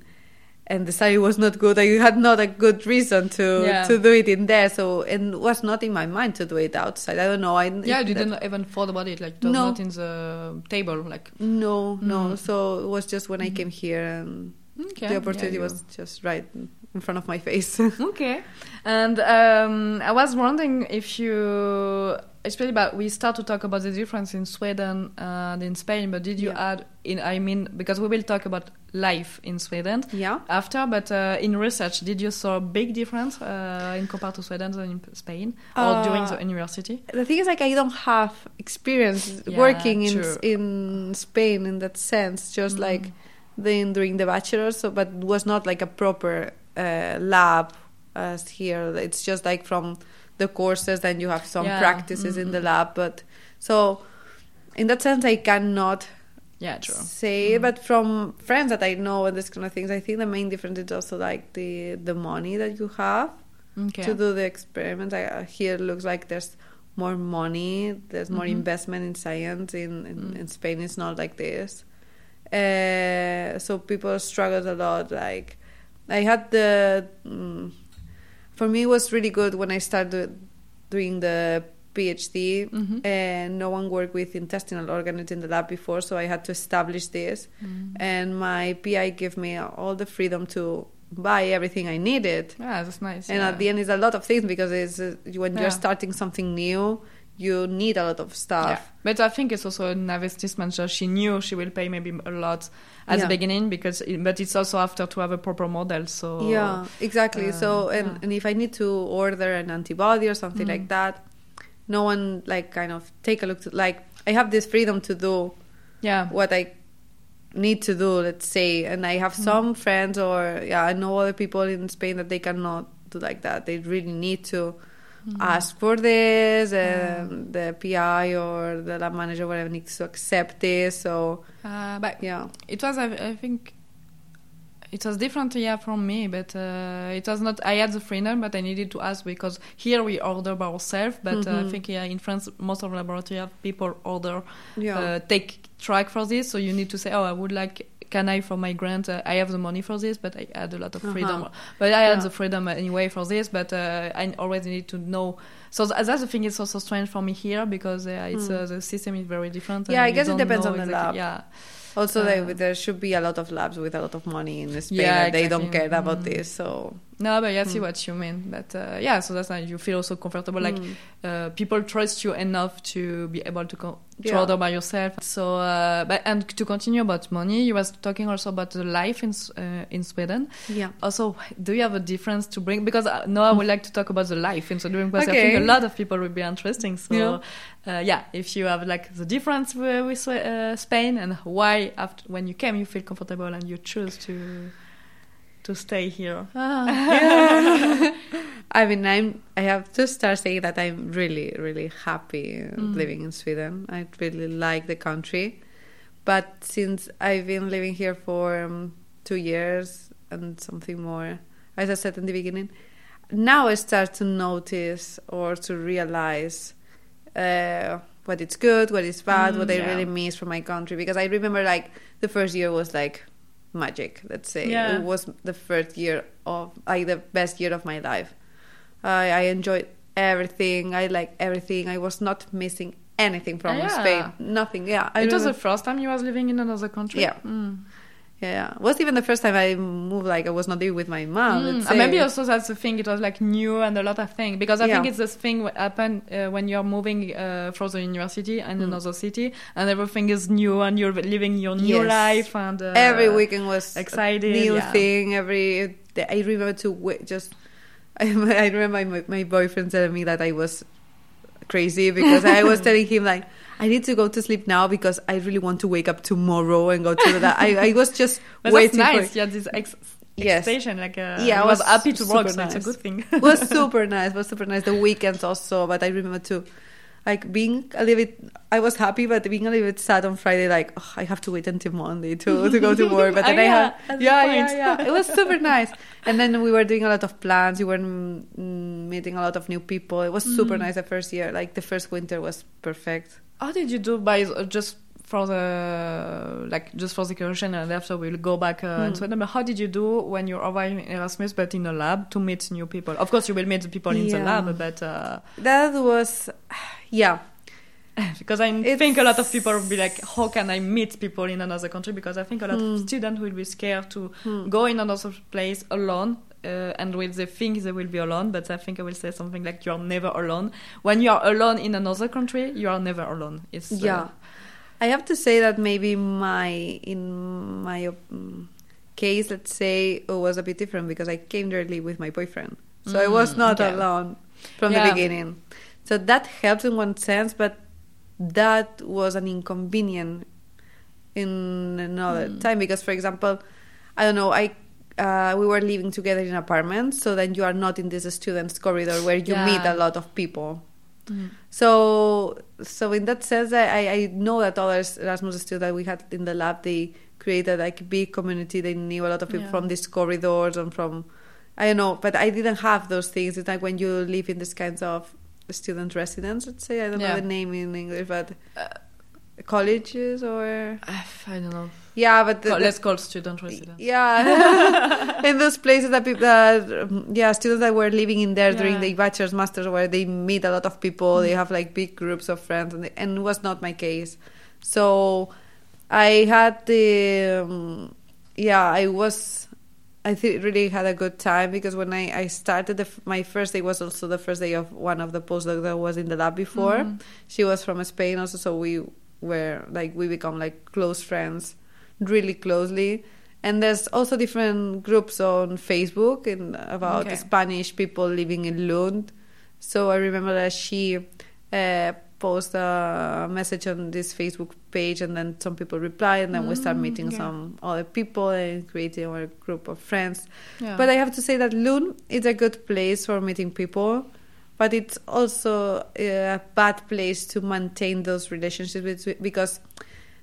and the salary was not good. I had not a good reason to Yeah. to do it in there. So and it was not in my mind to do it outside. I don't know. I Yeah, it- you didn't even thought about it. Like it was No. not in the table. Like No, no. Mm. So it was just when I Mhm. came here and okay, the opportunity yeah, was just right in front of my face. Okay. And um, I was wondering if you, especially about, we start to talk about the difference in Sweden and in Spain, but did you Yeah. add in, I mean, because we will talk about life in Sweden yeah. after, but uh, in research, did you saw a big difference uh, in compared to Sweden and in Spain or Uh, during the university? the thing is like i don't have experience Yeah, working in true. in spain in that sense just Mm. like then during the bachelor so but it was not like a proper uh, lab as here it's just like from the courses then you have some Yeah, practices in the mhm. lab but so in that sense i cannot Yeah, true. say Mm. but from friends that i know and this kind of things i think the main difference is also like the the money that you have Okay. to do the experiments I, uh, here looks like there's more money, there's more Mhm. investment in science. In in, Mm. in Spain, it's not like this. Uh, so people struggle a lot. Like I had the, mm, for me, it was really good when I started doing the PhD. Mhm. And no one worked with intestinal organs in the lab before, so I had to establish this. Mm. And my PI gave me all the freedom to buy everything I needed. Yeah, that's nice. And yeah. at the end, it's a lot of things because it's uh, when Yeah. you're starting something new, you need a lot of stuff. Yeah. But I think it's also an investment. She knew she will pay maybe a lot at Yeah. the beginning because, it, but it's also after to have a proper model. So Yeah, exactly. uh, so, and, yeah. and if I need to order an antibody or something Mm. like that, no one like kind of take a look to like I have this freedom to do yeah, what I need to do. Let's say, and I have Mm. some friends or yeah, I know other people in Spain that they cannot do like that. They really need to Mm. ask for this and the PI or the lab manager whatever needs to accept this so Uh, but yeah it was, I, I think, it was different, yeah, from me. But uh, it was not. I had the freedom, but I needed to ask because here we order by ourselves. But uh, I Mhm. think yeah, in France, most of laboratory have people order yeah uh, take track for this. So you need to say, oh, I would like. Can I for my grant? Uh, I have the money for this, but I had a lot of freedom. Uh-huh. But I had Yeah. the freedom anyway for this. But uh, I always need to know. So th- that's the thing. It's also strange for me here because uh, it's uh, the system is very different. Yeah, I guess it depends on the exactly- lab. Yeah. also uh, there, there should be a lot of labs with a lot of money in Spain Yeah, that they don't care about Mm. this so No, but yeah, I see Hmm. what you mean. But uh, yeah, so that's nice. You feel also comfortable. Like Mm. uh, people trust you enough to be able to, to Yeah. order by yourself. So, uh, but and to continue about money, you was talking also about the life in uh, in Sweden. yeah Also, do you have a difference to bring? Because uh, now I would like to talk about the life in Sweden because I think a lot of people would be interesting. So, Yeah. uh, yeah, if you have like the difference with, with uh, Spain and why after when you came you feel comfortable and you choose to to stay here. Yeah I mean, I'm. I have to start saying that I'm really, really happy living in Sweden. I really like the country, but since I've been living here for um, two years and something more, as I said in the beginning, now I start to notice or to realize uh, what is good, what is bad, Mm, what I yeah. really miss from my country. Because I remember, like the first year was like magic. Let's say Yeah. it was the first year of like the best year of my life. I, I enjoyed everything. I like everything. I was not missing anything from Ah, yeah. Spain. Nothing. Yeah, I it was the first time you was living in another country. Yeah. Mm. Yeah, yeah. It was even the first time I moved. Like I was not living with my mom. Mm, and maybe also that's the thing. It was like new and a lot of things because I think it's this thing what happen uh, when you're moving uh, from the university and Mm. another city, and everything is new and you're living your new Yes. life and uh, every weekend was exciting, new yeah. thing every i remember to just I, I remember my, my boyfriend telling me that i was crazy because i was telling him like i need to go to sleep now because i really want to wake up tomorrow and go to that i, I was just But that's waiting nice. for Yeah, this ex- Yes. expectation. Like, uh, Yeah, I was, was happy to work, so it's a good thing. it was super nice was super nice the weekends also but i remember to like being a little bit i was happy but being a little bit sad on friday like oh, i have to wait until monday to, to go to work. But Ah, then i yeah, had yeah yeah yeah. It was super nice. And then we were doing a lot of plans. We were mm, mm, meeting a lot of new people. It was super Mm. nice the first year. Like the first winter was perfect. How did you do by just for the like just for the question and after we'll go back uh, and Hmm. so on. But how did you do when you arrived in Erasmus but in a lab to meet new people? Of course, you will meet the people in the lab, but uh, that was yeah because I It's- think a lot of people will be like, how can I meet people in another country? Because I think a lot Hmm. of students will be scared to Hmm. go in another place alone. Uh, and when they think they will be alone, but I think I will say something like you are never alone. When you are alone in another country, you are never alone. It's uh, yeah i have to say that maybe my in my case let's say it was a bit different because i came directly with my boyfriend so i was Mm, not okay. alone from Yeah. the beginning so that helped in one sense but that was an inconvenient in another Mm. time because for example i don't know i uh, we were living together in apartments so then you are not in this students corridor where you meet a lot of people Mm. so, so in that sense, I, I know that other Erasmus students that we had in the lab, they created like a big community. They knew a lot of people Yeah. from these corridors and from, I don't know, but I didn't have those things. It's like when you live in this kinds of student residence, let's say. I don't Yeah. know the name in English, but Uh, colleges or I don't know. Yeah, but the, let's call student residence. yeah, in those places that people, that, um, yeah, students that were living in there during the bachelor's, masters, where they meet a lot of people, they Mm. have like big groups of friends, and, and it was not my case. So I had the, um, yeah, I was, I th- really had a good time because when I, I started, the, f- my first day was also the first day of one of the postdocs that was in the lab before. Mhm. She was from Spain also, so we were like, we become like close friends really closely. And there's also different groups on Facebook about Okay. Spanish people living in Lund. So I remember that she uh, posted a message on this Facebook page, and then some people replied, and then we start Mm, meeting yeah. some other people and creating our group of friends. Yeah. But I have to say that Lund is a good place for meeting people, but it's also a bad place to maintain those relationships with, because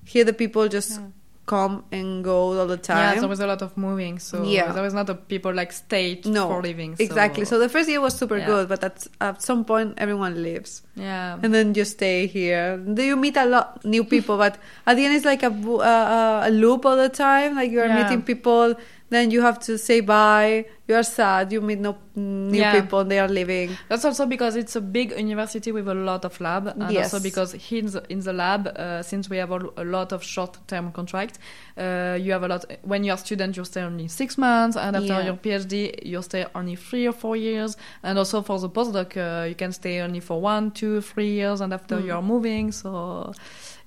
here the people just Yeah. Come and go all the time. Yeah, there was a lot of moving, so Yeah. there was not a people like stayed No, for living. exactly. So the first year was super Yeah. good, but at at some point everyone leaves, yeah, and then you stay here. Then you meet a lot new people, but at the end it's like a a, a loop all the time. Like you are Yeah. meeting people, then you have to say bye. You are sad. You meet no new Yeah. people, and they are leaving. That's also because it's a big university with a lot of lab, and Yes. also because in the, in the lab, uh, since we have a, a lot of short-term contracts, uh, you have a lot. When you're a student, you stay only six months, and after Yeah. your PhD, you stay only three or four years. And also for the postdoc, uh, you can stay only for one, two, three years, and after Mm. you're moving. So,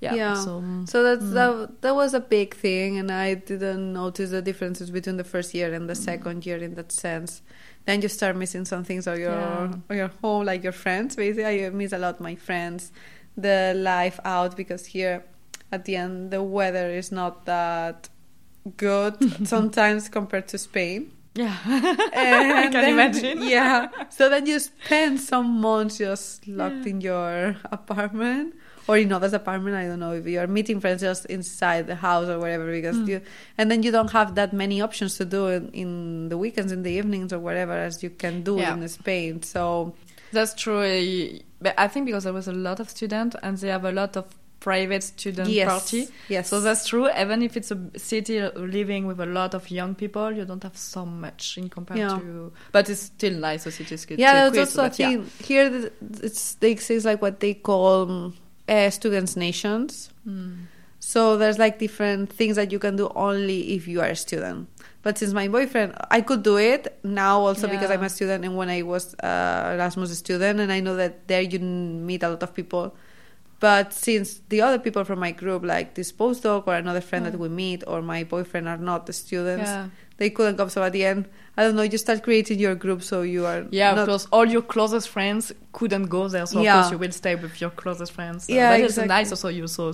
yeah. Yeah. So, So that's Mm. that, that was a big thing, and I didn't notice the differences between the first year and the Mm. second year in that sense. Then you start missing some things of your Yeah. of your home, like your friends. Basically, I miss a lot my friends, the life out because here, at the end, the weather is not that good sometimes compared to Spain. Yeah, And I can then- imagine. Yeah. So then you spend some months just locked in your apartment or in others' apartment. I don't know if you're meeting friends just inside the house or whatever because Mm. you and then you don't have that many options to do in, in the weekends, in the evenings or whatever as you can do Yeah. in Spain. So That's true. But I think because there was a lot of students and they have a lot of private student yes, party. yes. So that's true. Even if it's a city living with a lot of young people, you don't have so much in compared Yeah. to. But it's still nice. The city is good. yeah, that's also a yeah. thing. Here, it's they exist like what they call um, uh, students' nations. Mm. So there's like different things that you can do only if you are a student. But since my boyfriend, I could do it now also because I'm a student and when I was uh, Erasmus student, and I know that there you meet a lot of people. But since the other people from my group, like this postdoc or another friend Yeah. that we meet, or my boyfriend, are not the students, Yeah. they couldn't come. So at the end, I don't know. You start creating your group, so you are Yeah, not of course. All your closest friends couldn't go there, so Yeah. of course you will stay with your closest friends. Uh, Yeah, but it's exactly. nice also you so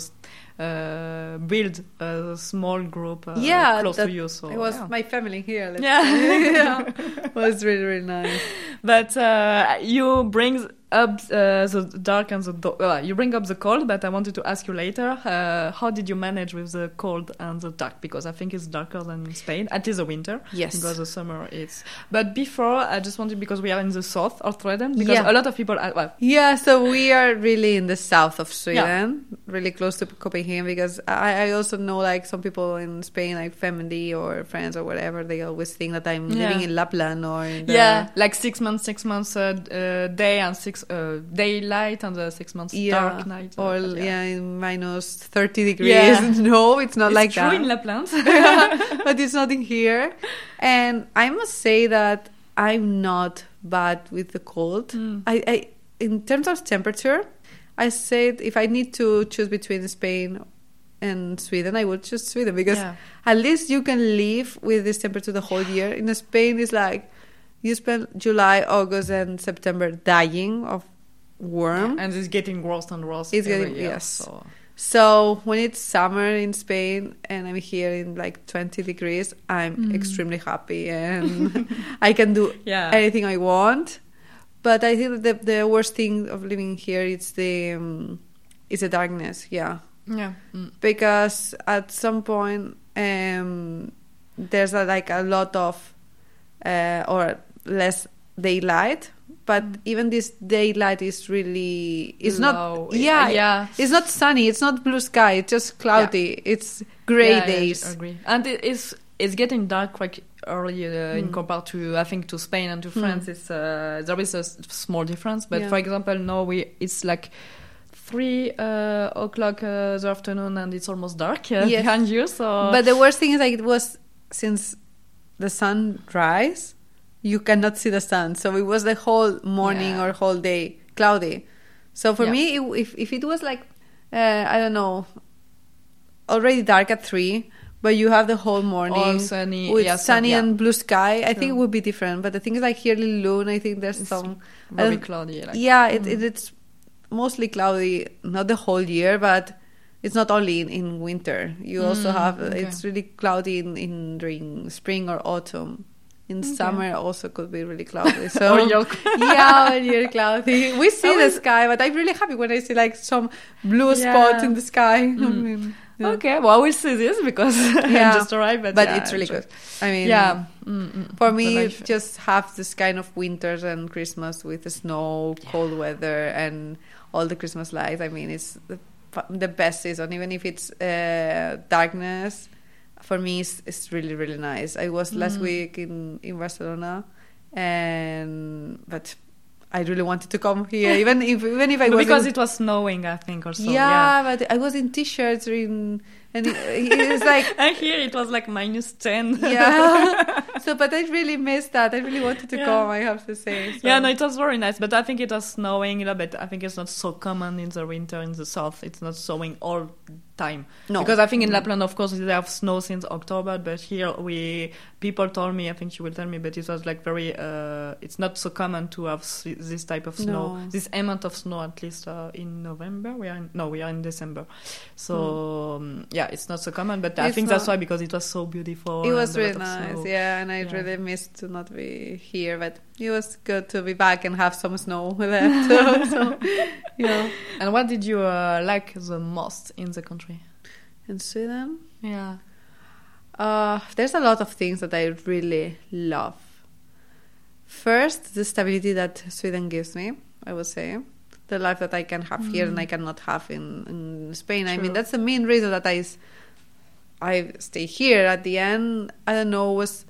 uh, build a small group uh, yeah, close that- to you. So it was yeah. my family here. let's Yeah. yeah, it was really really nice. But uh, you bring up uh, the dark and the do- uh, you bring up the cold. But I wanted to ask you later, uh, how did you manage with the cold and the dark? Because I think it's darker than in Spain, at least the winter. Yes. Because the summer it's. But before, I just wanted because we are in the south of Sweden. Because Yeah. a lot of people, are, well, Yeah, so we are really in the south of Sweden, really close to Copenhagen. Because I, I also know like some people in Spain, like family or friends or whatever, they always think that I'm Yeah. living in Lapland or in the, yeah, like six months, six months uh, uh, day and six uh, daylight and the six months yeah, dark night. or uh, yeah. in minus thirty degrees. Yeah. no, it's not it's like true that. in Lapland. but it's not in here. And I must say that I'm not bad with the cold. Mm. I, I, in terms of temperature, I said if I need to choose between Spain and Sweden, I would choose Sweden because Yeah. at least you can live with this temperature the whole year. In Spain, it's like you spend July, August, and September dying of worm. and it's getting worse and worse. It's getting- year, yes. So. So when it's summer in Spain and I'm here in like 20 degrees, I'm Mm. extremely happy and I can do Yeah. anything I want. But I think that the, the worst thing of living here is the um, is the darkness. Yeah, Yeah. Mm. because at some point um, there's a, like a lot of uh, or less daylight. But Mm. even this daylight is really it's Low. not yeah Yeah. it's not sunny it's not blue sky it's just cloudy it's gray Yeah, I days agree. And it is it's getting dark quite early uh, in Mm. compared to I think to Spain and to France. It's uh, there is a small difference, but Yeah. for example, now we it's like. Three uh, o'clock uh, the afternoon and it's almost dark uh, Yes. behind you. So, but the worst thing is like it was since the sun rise you cannot see the sun so it was the whole morning Yeah. or whole day cloudy so for Yeah. me it, if, if it was like uh, i don't know already dark at three but you have the whole morning All sunny, with yeah, sun- sunny yeah. and blue sky i think it would be different but the thing is like here in Lund i think there's It's some very um, cloudy. Like, yeah, it, Mm. it, it's mostly cloudy, not the whole year, but it's not only in, in winter. You also Mm, have okay. it's really cloudy in, in during spring or autumn. In Okay. summer, also could be really cloudy. So yeah, when you're cloudy, we see I the sky, but I'm really happy when I see like some blue Yeah. spot in the sky. I Mm. mean, yeah. Okay, well, I will see this because Yeah. I just arrived. But, but yeah, it's really good. I mean, Yeah. Mm, mm. For me, I just have this kind of winters and Christmas with the snow, cold weather, and all the Christmas lights. I mean, it's the, the best season. Even if it's uh, darkness, for me, it's, it's really really nice. I was last Mm. week in in Barcelona, and but I really wanted to come here, even if even if I was because it was snowing, I think, or so. yeah, but I was in t-shirts in, and it, it's like And here it was like minus 10. yeah. so, but I really missed that. I really wanted to Yeah. come. I have to say. So. Yeah, no, it was very nice, but I think it was snowing a little bit. I think it's not so common in the winter in the south. It's not snowing all time. No. because I think in. Lapland, of course, they have snow since October, but here we people told me. I think you will tell me, but it was like very. Uh, it's not so common to have s- this type of snow, No. this amount of snow at least uh, in November. We are in, no, we are in December. So Mm. yeah, it's not so common. But I It's think that's why because it was so beautiful. It was really nice, snow. yeah, and I Yeah. really missed to not be here, but it was good to be back and have some snow left. so, so, yeah. And what did you uh, like the most in the country? In Sweden, Yeah. uh, there's a lot of things that I really love. First, the stability that Sweden gives me, I would say. The life that I can have here and I cannot have in, in Spain. I mean, that's the main reason that i stay here. At the end, I don't know, was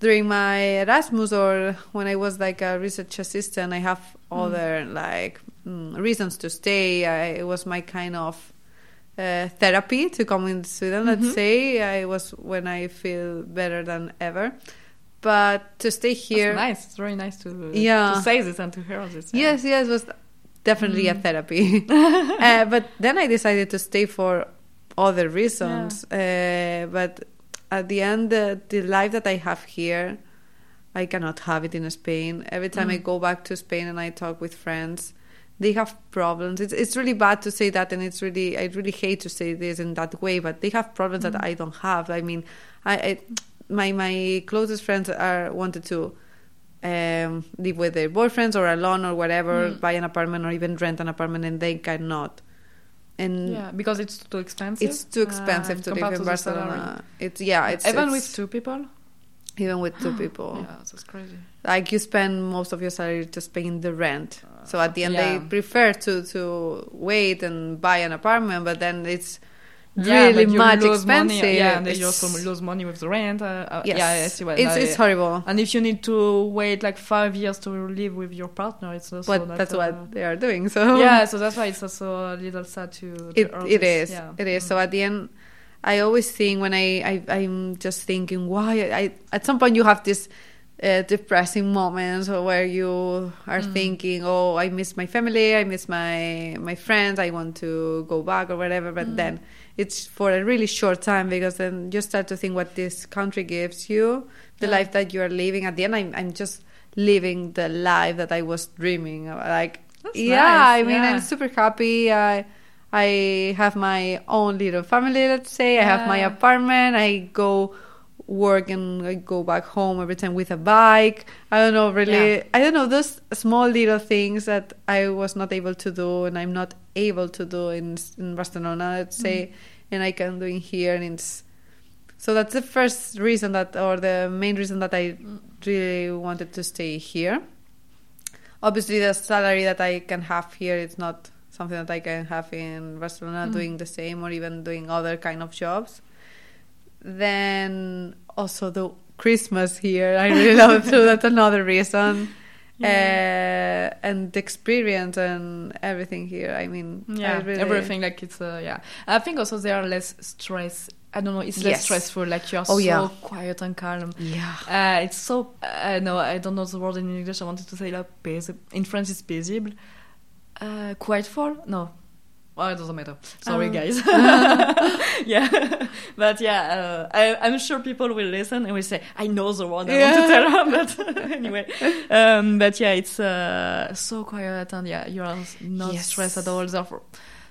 during my Erasmus or when I was like a research assistant, I have other like mm, reasons to stay. I, it was my kind of uh, therapy to come in Sweden. Let's Mhm. say I was when I feel better than ever. But to stay here, That's nice. It's very nice to Yeah. to say this and to hear this. yeah. yes, yes, was definitely a Mm. therapy. uh, but then I decided to stay for other reasons. Uh, but at the end, the, the life that I have here, I cannot have it in Spain. Every time I Mm. go back to Spain and I talk with friends, they have problems. It's it's really bad to say that, and it's really I really hate to say this in that way. But they have problems that I don't have. I mean, I, I my my closest friends are wanted to um, live with their boyfriends or alone or whatever, Mm. buy an apartment or even rent an apartment, and they cannot. And Yeah, because it's too expensive. it's too expensive uh, to live in to salary. Barcelona. It's yeah, it's even it's- with two people. even with two people. Yeah, that's crazy. Like you spend most of your salary just paying the rent. So at the end, yeah. they prefer to to wait and buy an apartment, but then it's Yeah, really much expensive. Money. Yeah, and then you also lose money with the rent. Uh, uh, Yes. Yeah, I see what. it's I- it's horrible. and if you need to wait like five years to live with your partner, it's also But not, that's uh, what they are doing. So Yeah, so that's why it's also a little sad to. it it is Yeah. it is. So at the end, I always think when I, I I'm just thinking why I at some point you have this. Uh, depressing moments or where you are Mm. thinking, "Oh, I miss my family, I miss my my friends, I want to go back or whatever." But Mm. then it's for a really short time because then you start to think what this country gives you, the Yeah. life that you are living. At the end, I'm I'm just living the life that I was dreaming. of. Like, That's yeah, nice, I mean, yeah. I'm super happy. I I have my own little family. Let's say I have my apartment. I go work and I go back home every time with a bike. I don't know, really. Yeah. I don't know those small little things that I was not able to do and I'm not able to do in in Barcelona. Let's say, and I can do in here, and it's so that's the first reason that, or the main reason that I really wanted to stay here. Obviously, the salary that I can have here it's not something that I can have in Barcelona Mm. doing the same or even doing other kind of jobs. Then also the Christmas here, I really love it too. That's another reason. Uh, and the experience and everything here. I mean, Yeah, I really, everything like it's uh, yeah. I think also there are less stress. I don't know. It's less Yes. stressful. Like you're Oh, so yeah. quiet and calm. Yeah. Uh, it's so I know I don't know the word in English. I wanted to say like paisible. In French, it's paisible. Uh, quietful? No. Well, it doesn't matter. Sorry, Um. guys. yeah, but yeah, uh, I, I'm sure people will listen and will say, "I know the one I want to tell them." But anyway, um, but yeah, it's uh, so quiet and yeah, you are not Yes. stressed at all. Therefore,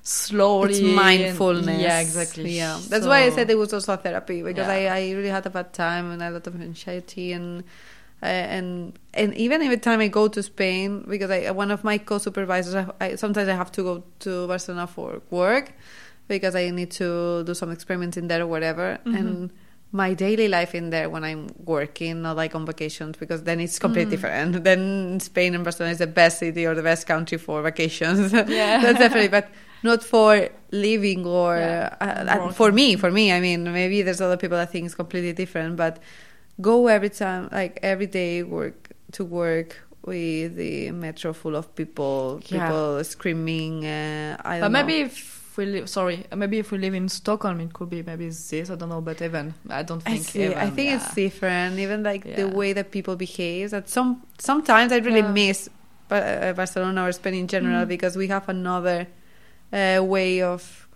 slowly, It's and- mindfulness. yeah, exactly. Yeah, that's why I said it was also a therapy because Yeah. I, I really had a bad time and a lot of anxiety and and and even every time I go to Spain because I one of my co-supervisors I, I, sometimes I have to go to Barcelona for work because I need to do some experiments in there or whatever Mhm. and my daily life in there when I'm working, not like on vacations, because then it's completely Mm. different. Then Spain and Barcelona is the best city or the best country for vacations. Yeah. That's definitely, but not for living or Yeah, uh, uh, for me. For me, I mean, maybe there's other people that think it's completely different, but go every time, like every day, work to work with the metro full of people, Yeah. people screaming. Uh, I But don't know. maybe if we live, sorry, maybe if we live in Stockholm, it could be maybe this. I don't know, but even I don't I think. I even, think yeah. it's different. Even like the way that people behave. That some sometimes I really Yeah. miss Ba- uh, Barcelona or Spain in general Mm. because we have another uh, way of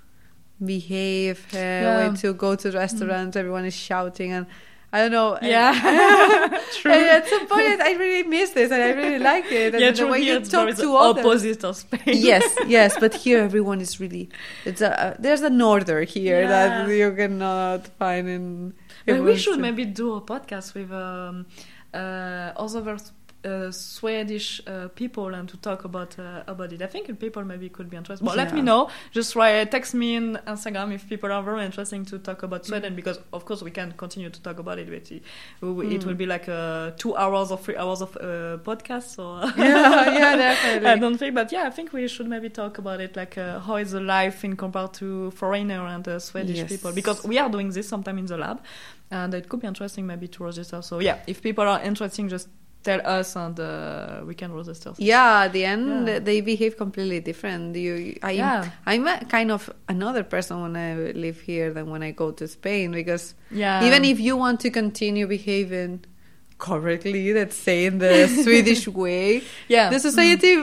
behave, uh, Yeah. way to go to restaurants. Everyone is shouting, and I don't know. and- Yeah, true. and at some point, I really miss this, and I really like it. And yeah, the way Here you talk to the others. opposite of Spain. yes, yes, but here everyone is really. It's a uh, there's an order here that you cannot find in. But we should maybe do a podcast with um, uh, other uh, Swedish uh, people and to talk about uh, about it. I think people maybe could be interested. But let Yeah. me know. Just write, text me in Instagram if people are very interesting to talk about Sweden because of course we can continue to talk about it. But it, it will be like uh, two hours or three hours of uh, podcast. So Yeah, yeah, definitely. I don't think, but yeah, I think we should maybe talk about it, like uh, how is the life in compared to foreigner and uh, Swedish Yes. people, because we are doing this sometime in the lab, and it could be interesting maybe to register. So yeah, if people are interesting, just tell us and uh, we can register. Yeah, at the end Yeah. they behave completely different. You, I, Yeah. I'm a kind of another person when I live here than when I go to Spain because Yeah, even if you want to continue behaving correctly, let's say in the Swedish way, yeah, the society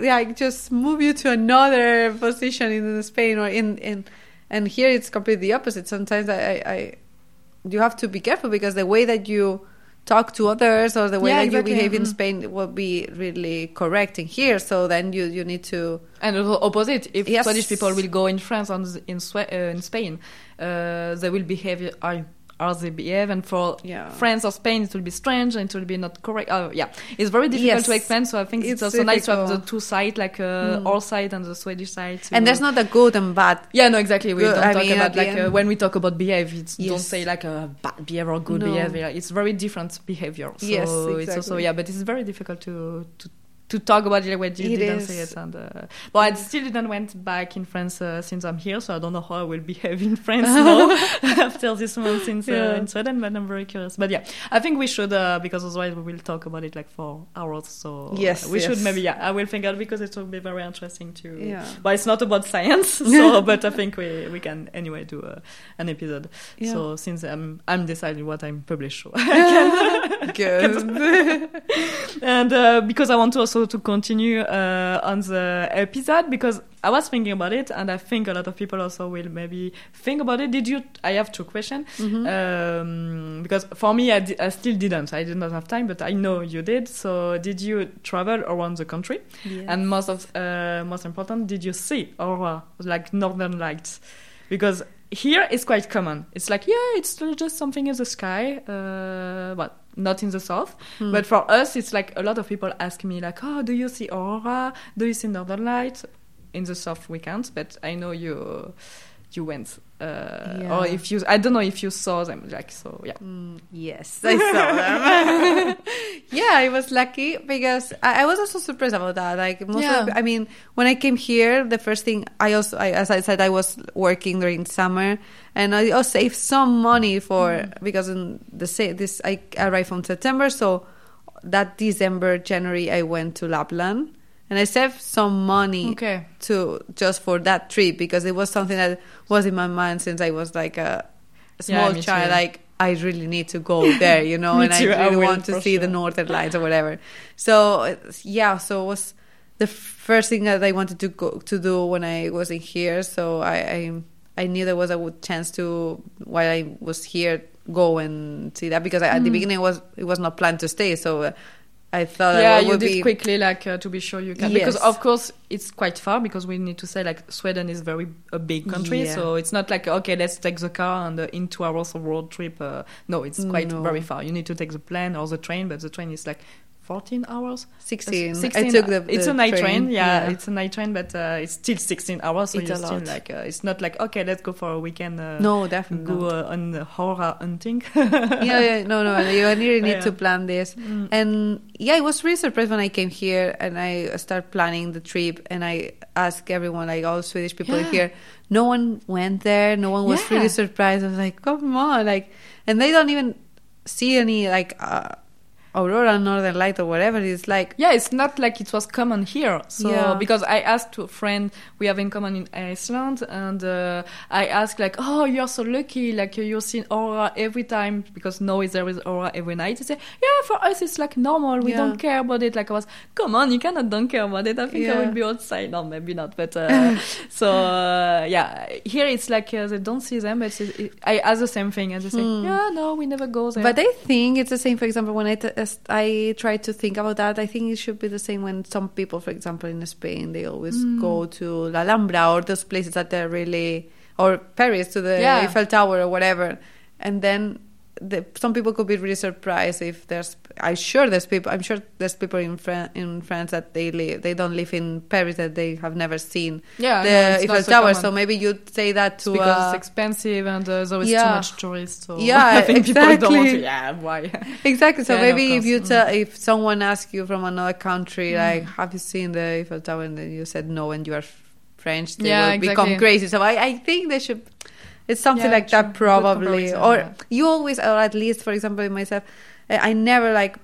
like just move you to another position in Spain or in in and here it's completely the opposite. Sometimes I, I, I you have to be careful because the way that you talk to others or the way Yeah, that exactly. you behave in Mm. Spain will be really correct in here. So then you you need to And the opposite, if Yes. Swedish people will go in France and in Swe- uh, in Spain, uh, they will behave how, how they behave, and for Yeah. France or Spain, it will be strange and it will be not correct. Oh, yeah, it's very difficult Yes. to explain. So I think it's, It's also nice to have the two sides, like uh, Mm. our side and the Swedish side. and there's not a good and bad. Yeah, no, exactly. We Good- don't I talk mean, about like uh, when we talk about behavior. It's, Don't say like a bad behavior or good No. behavior. It's very different behavior. So Yes, it's also yeah, but it's very difficult to to to talk about it when you It didn't is. say it. And uh, but I still didn't went back in France uh, since I'm here, so I don't know how I will behave in France now after this month since uh, in Sweden. But I'm very curious. But yeah, I think we should uh, because otherwise we will talk about it like for hours. So Yes, we should maybe yeah. I will think out because it will be very interesting to. Yeah. But it's not about science, so but I think we, we can anyway do uh, an episode. Yeah. So since I'm I'm deciding what I'm published, so Good. and uh, because I want to also to continue uh, on the episode because I was thinking about it, and I think a lot of people also will maybe think about it. Did you? I have two questions Mm-hmm. um, because for me, I, di- I still didn't. I did not have time, but I know you did. So did you travel around the country? And most of uh, most important, did you see aurora like northern lights? Because here it's quite common. It's like yeah, it's just something in the sky, uh, but not in the south. Hmm. But for us, it's like a lot of people ask me like, oh, do you see aurora? Do you see northern lights? In the south we can't, but I know you you went. Uh, Yeah. Or if you, I don't know if you saw them. Like so, yeah. Mm, yes, I saw them. yeah, I was lucky because I, I was also surprised about that. Like most Yeah. of, I mean, when I came here, the first thing I also, I, as I said, I was working during summer, and I also saved some money for Mm. because in the this I arrived from September, so that December, January, I went to Lapland. And I saved some money Okay. to just for that trip because it was something that was in my mind since I was like a small me child. too. Like I really need to go there, you know, and too, I I really will, want to see the northern lights or whatever. So yeah, so it was the first thing that I wanted to go to do when I was in here. So I I, I knew there was a good chance to while I was here go and see that because I, at the Mm. beginning it was it was not planned to stay. So uh, I thought yeah, it you did be quickly, like uh, to be sure you can, because of course it's quite far. Because we need to say like Sweden is very a big country, Yeah. so it's not like okay, let's take the car and uh, in two hours of road trip. Uh, no, it's quite No. very far. You need to take the plane or the train, but the train is like. 14 hours 16. 16 I took the, it's the a night train, train, yeah, yeah. it's a night train but uh, it's still 16 hours so It's you're a still lot. like uh, it's not like okay let's go for a weekend uh, no, definitely. go uh, on the aurora hunting yeah, yeah, no, no, you really need Yeah. to plan this. Mm. And yeah, I was really surprised when I came here and I started planning the trip and I asked everyone, like all Swedish people here, no one went there, no one was really surprised. I was like, come on, like, and they don't even see any like uh, aurora, northern light, or whatever. It's like yeah, it's not like it was common here. So Yeah. because I asked to a friend we have in common in Iceland, and uh, I asked like, oh, you're so lucky, like you're seeing aurora every time because now is there is aurora every night. They say, yeah, for us it's like normal. We Yeah. don't care about it. Like I was, come on, you cannot don't care about it. I think I Yeah. will be outside. No, maybe not, but uh, so uh, yeah, here it's like uh, they don't see them, but it, I ask the same thing, and they say, Hmm. yeah, no, we never go there. But I think it's the same. For example, when I, t- I try to think about that, I think it should be the same when some people, for example, in Spain, they always Mm. go to La Alhambra or those places that are really, or Paris to the Yeah. Eiffel Tower or whatever, and then the, some people could be really surprised if there's. I'm sure there's people. I'm sure there's people in Fran- in France that they live. They don't live in Paris that they have never seen yeah, the no, Eiffel so Tower. common. So maybe you'd say that to because uh, it's expensive and uh, there is yeah. too much tourists. So Yeah, I think people don't want to. exactly. Yeah, why? Exactly. So Yeah, maybe of if you tell, if someone asks you from another country, Mm. like, have you seen the Eiffel Tower, and then you said no, and you are French, they Yeah, will become crazy. So I, I think they should. It's something Yeah, like true. that, probably. Or yeah. you always, or at least, for example, myself, uh, I never like.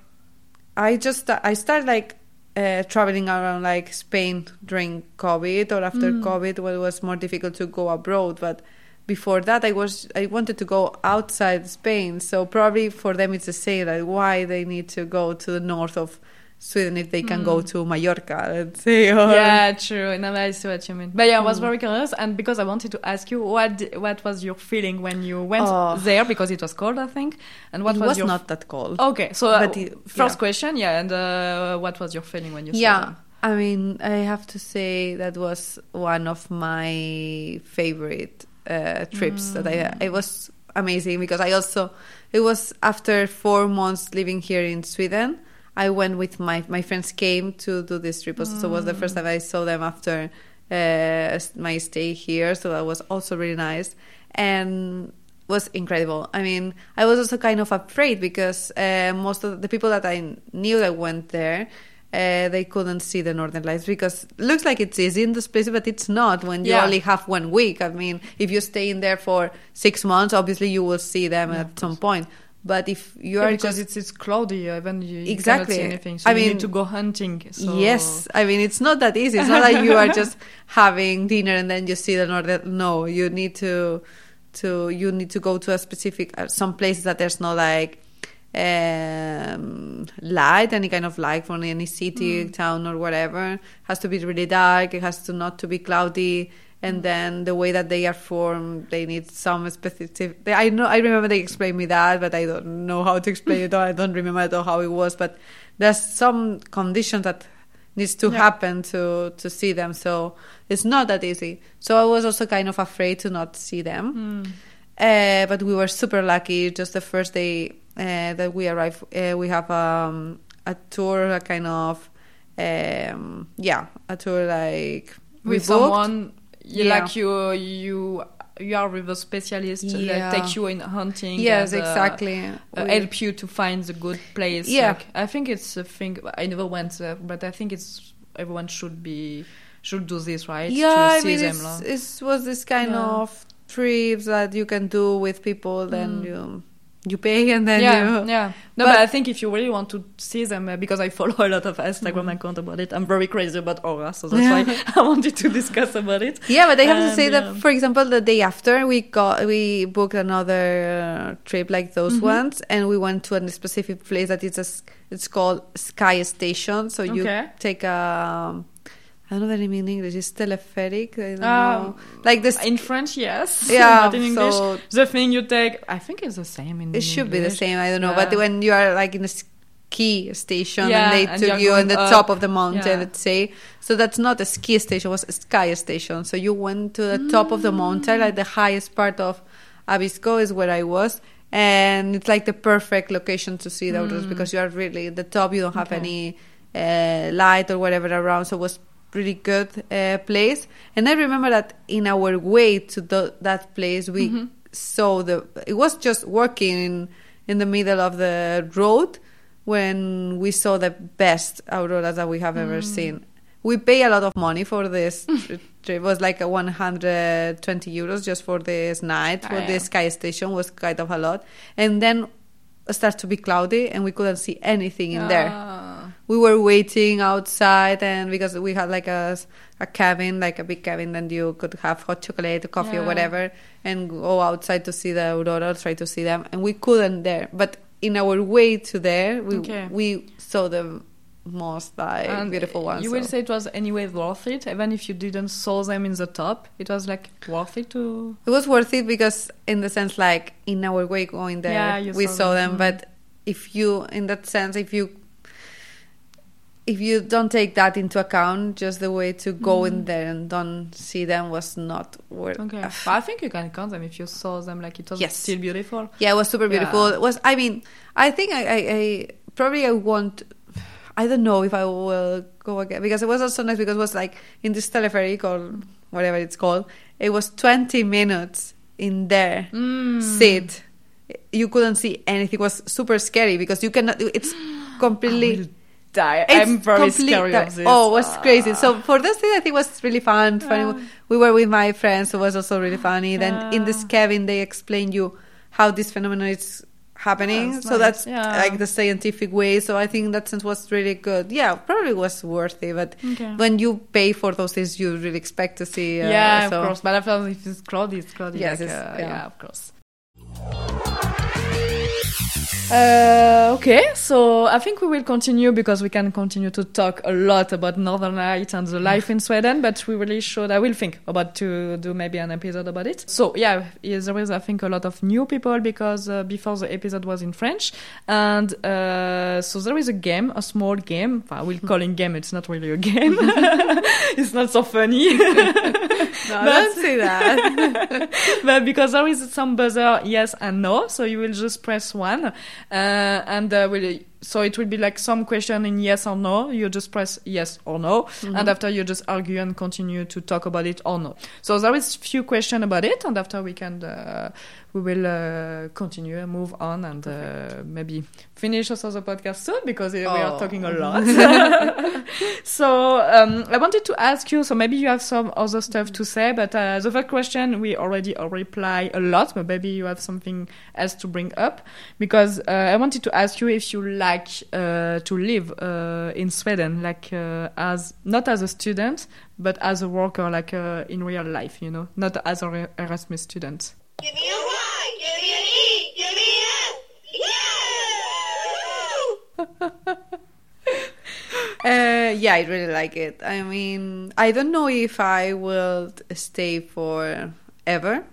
I just I started like uh, traveling around like Spain during COVID or after Mm. COVID, when it was more difficult to go abroad, but before that i was i wanted to go outside spain so probably for them it's the same like why they need to go to the north of sweden if they can go Mm. to mallorca let's say or yeah, true. No, I see what you mean. But yeah, I was Mm. very curious, and because I wanted to ask you, what what was your feeling when you went Oh. there? Because it was cold, I think. And what it was, was your not that cold okay? So uh, it- first yeah. question, yeah, and uh, what was your feeling when you saw yeah them? i mean i have to say that was one of my favorite uh, trips that Mm. i it was amazing because i also it was after four months living here in sweden i went with my my friends came to do this trip also so it was the first time i saw them after uh, my stay here so that was also really nice and was incredible. I mean, I was also kind of afraid because uh, most of the people that I knew that went there, uh, they couldn't see the northern lights because it looks like it's easy in this place, but it's not when you Yeah. only have one week. I mean, if you stay in there for six months, obviously you will see them Yeah, at some point. But if you Yeah, are because just it's it's cloudy, even you, you Exactly. cannot see anything. So I you mean- need to go hunting. So. Yes, I mean it's not that easy. It's not like you are just having dinner and then you see the northern. No, you need to to you need to go to a specific uh, some places that there's no like um light any kind of light from any city town or whatever has to be really dark it has to not to be cloudy and then the way that they are formed they need some specific they- i know i remember they explained me that but i don't know how to explain it or i don't remember at all how it was but there's some conditions that needs to Yeah. happen to to see them so it's not that easy so i was also kind of afraid to not see them Mm. uh, but we were super lucky. Just the first day uh, that we arrived, uh, we have um, a tour, a kind of, um, yeah, a tour like we with booked. someone you, Yeah. like you you you are with a specialist Yeah. that take you in hunting Yes, and, uh, exactly. uh, help you to find the good place Yeah. like, i think it's a thing i never went there but i think it's everyone should be should do this right yeah, to I see mean, them it was this kind Yeah. of trips that you can do with people. Then Mm. you you pay and then yeah, you yeah. No, But- but, I think if you really want to see them, uh, because I follow a lot of Instagram Mm. account about it, I'm very crazy about aurora, so that's why I wanted to discuss about it. Yeah, but I have to And, say that, for example, the day after we got we booked another uh, trip like those Mhm. ones, and we went to a specific place that is a, it's called Sky Station. So you Okay. take a I don't know the name in English. It's telepheric. I don't Um, know. Like this. In French, yes. Yeah, Not in English. so- the thing you take, I think it's the same in It should be the same. I don't know. Yeah. But when you are like in a ski station Yeah, and they and took you're on the up. top of the mountain, Yeah. let's say. So that's not a ski station, it was a sky station. So you went to the top of the mountain, like the highest part of Abisko is where I was. And it's like the perfect location to see the Mm. because you are really at the top, you don't have Okay. any uh, light or whatever around. So it was really good uh, place. And I remember that in our way to the, that place, we Mhm. saw the. It was just working in in the middle of the road when we saw the best auroras that we have ever Mm. seen. We pay a lot of money for this. It was like a 120 euros just for this night for Ah, the sky station was kind of a lot. And then it started to be cloudy and we couldn't see anything in there. We were waiting outside and because we had like a, a cabin, like a big cabin, and you could have hot chocolate, coffee, or whatever, and go outside to see the aurora, try to see them, and we couldn't there. But in our way to there, we Okay. we saw the most like And beautiful ones. You will say it was anyway worth it, even if you didn't saw them in the top. It was like worth it to. It was worth it because, in the sense, like in our way going there, Yeah, we saw them. them. Mm-hmm. But if you, in that sense, if you if you don't take that into account, just the way to go in there and don't see them was not worth. Mm. Okay, but I think you can count them if you saw them. Like it was Yes. still beautiful. Yeah, it was super beautiful. Yeah. It was I mean, I think I, I, I probably I want. I don't know if I will go again because it was also nice because it was like in this teleferic or whatever it's called. It was twenty minutes in there. Mm. sit. You couldn't see anything. It was super scary because you cannot. It's completely. I will die. it's I'm very complete- scared of this. Oh, it was crazy. Ah. So for this thing, I think it was really fun. Funny. Ah. We were with my friends. It was also really funny. Then in this Ah. cabin, they explain you how this phenomenon is happening. That's so nice. that's Yeah. like the scientific way. So I think that sense was really good. Yeah, probably was worth it. But Okay. when you pay for those things, you really expect to see. Uh, yeah, so. of course. But after if it's cloudy, it's cloudy. Yes, like, it's- uh, yeah. yeah. of course. Uh, okay, so I think we will continue because we can continue to talk a lot about Northern Light and the life in Sweden, but we really should, I will think about to do maybe an episode about it. So yeah, there is, I think, a lot of new people because uh, before the episode was in French. And uh, so there is a game, a small game. I will call it game, it's not really a game. it's not so funny. No, don't say that. but because there is some buzzer yes and no, so you will just press one, and uh, so it will be like some question in yes or no. You just press yes or no, and after you just argue and continue to talk about it or no. So there is few question about it, and after we can uh, we will uh, continue and move on and uh, maybe finish also the podcast soon because uh, we are Oh. talking a lot. so um, I wanted to ask you. So maybe you have some other stuff to say, but uh, the first question we already uh, reply a lot, but maybe you have something else to bring up because uh, I wanted to ask you if you like uh, to live uh, in Sweden, like uh, as not as a student, but as a worker, like uh, in real life, you know, not as a Re- Erasmus student. Give me a Y, give me an E, give me an S. Yeah! Uh, yeah, I really like it. I mean, I don't know if I will stay for ever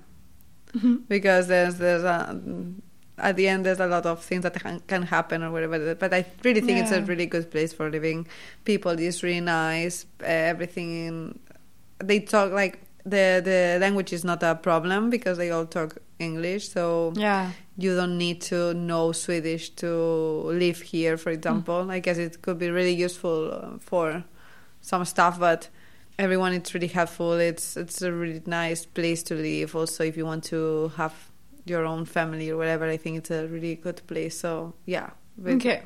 because there's there's a, at the end there's a lot of things that can, happen or whatever. But I really think it's a really good place for living. People is really nice. Everything they talk like the the language is not a problem because they all talk English. So Yeah. you don't need to know Swedish to live here, for example. I guess it could be really useful uh, for some stuff, but everyone it's really helpful. It's it's a really nice place to live. Also, if you want to have your own family or whatever, I think it's a really good place. So yeah, Okay.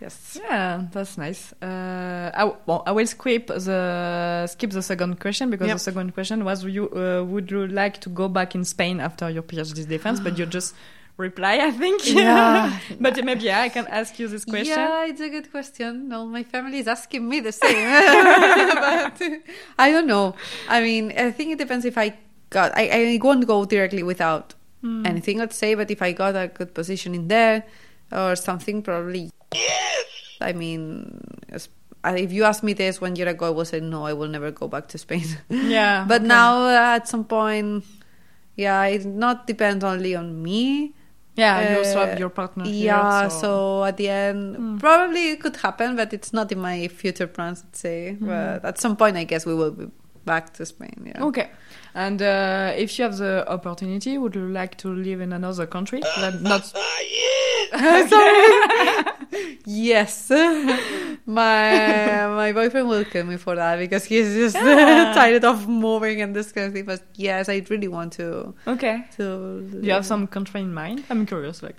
yes, Yeah, that's nice. Uh, I, well, I will skip the skip the second question because Yep. the second question was you uh, would you like to go back in Spain after your PhD defense, but you just reply, I think. Yeah. but maybe yeah, I can ask you this question. Yeah, it's a good question. No, my family is asking me the same. but I don't know. I mean, I think it depends if I got. I, I won't go directly without Hmm. anything, let's say. But if I got a good position in there or something, probably. yes. I mean, if you asked me this one year ago, I would say no. I will never go back to Spain. Yeah, but okay. now, uh, at some point, yeah, it not depends only on me. yeah, you also Uh, have your partner. here, Yeah, so, so. at the end, Mm. probably it could happen, but it's not in my future plans, let's say. Mm. But at some point, I guess we will be back to Spain. Yeah. Okay. And uh, if you have the opportunity, would you like to live in another country? Like not Yes, my my boyfriend will kill me for that because he's just Yeah. tired of moving and this kind of thing. But yes, I really want to okay. to. Do you have some country in mind? I'm curious. Like,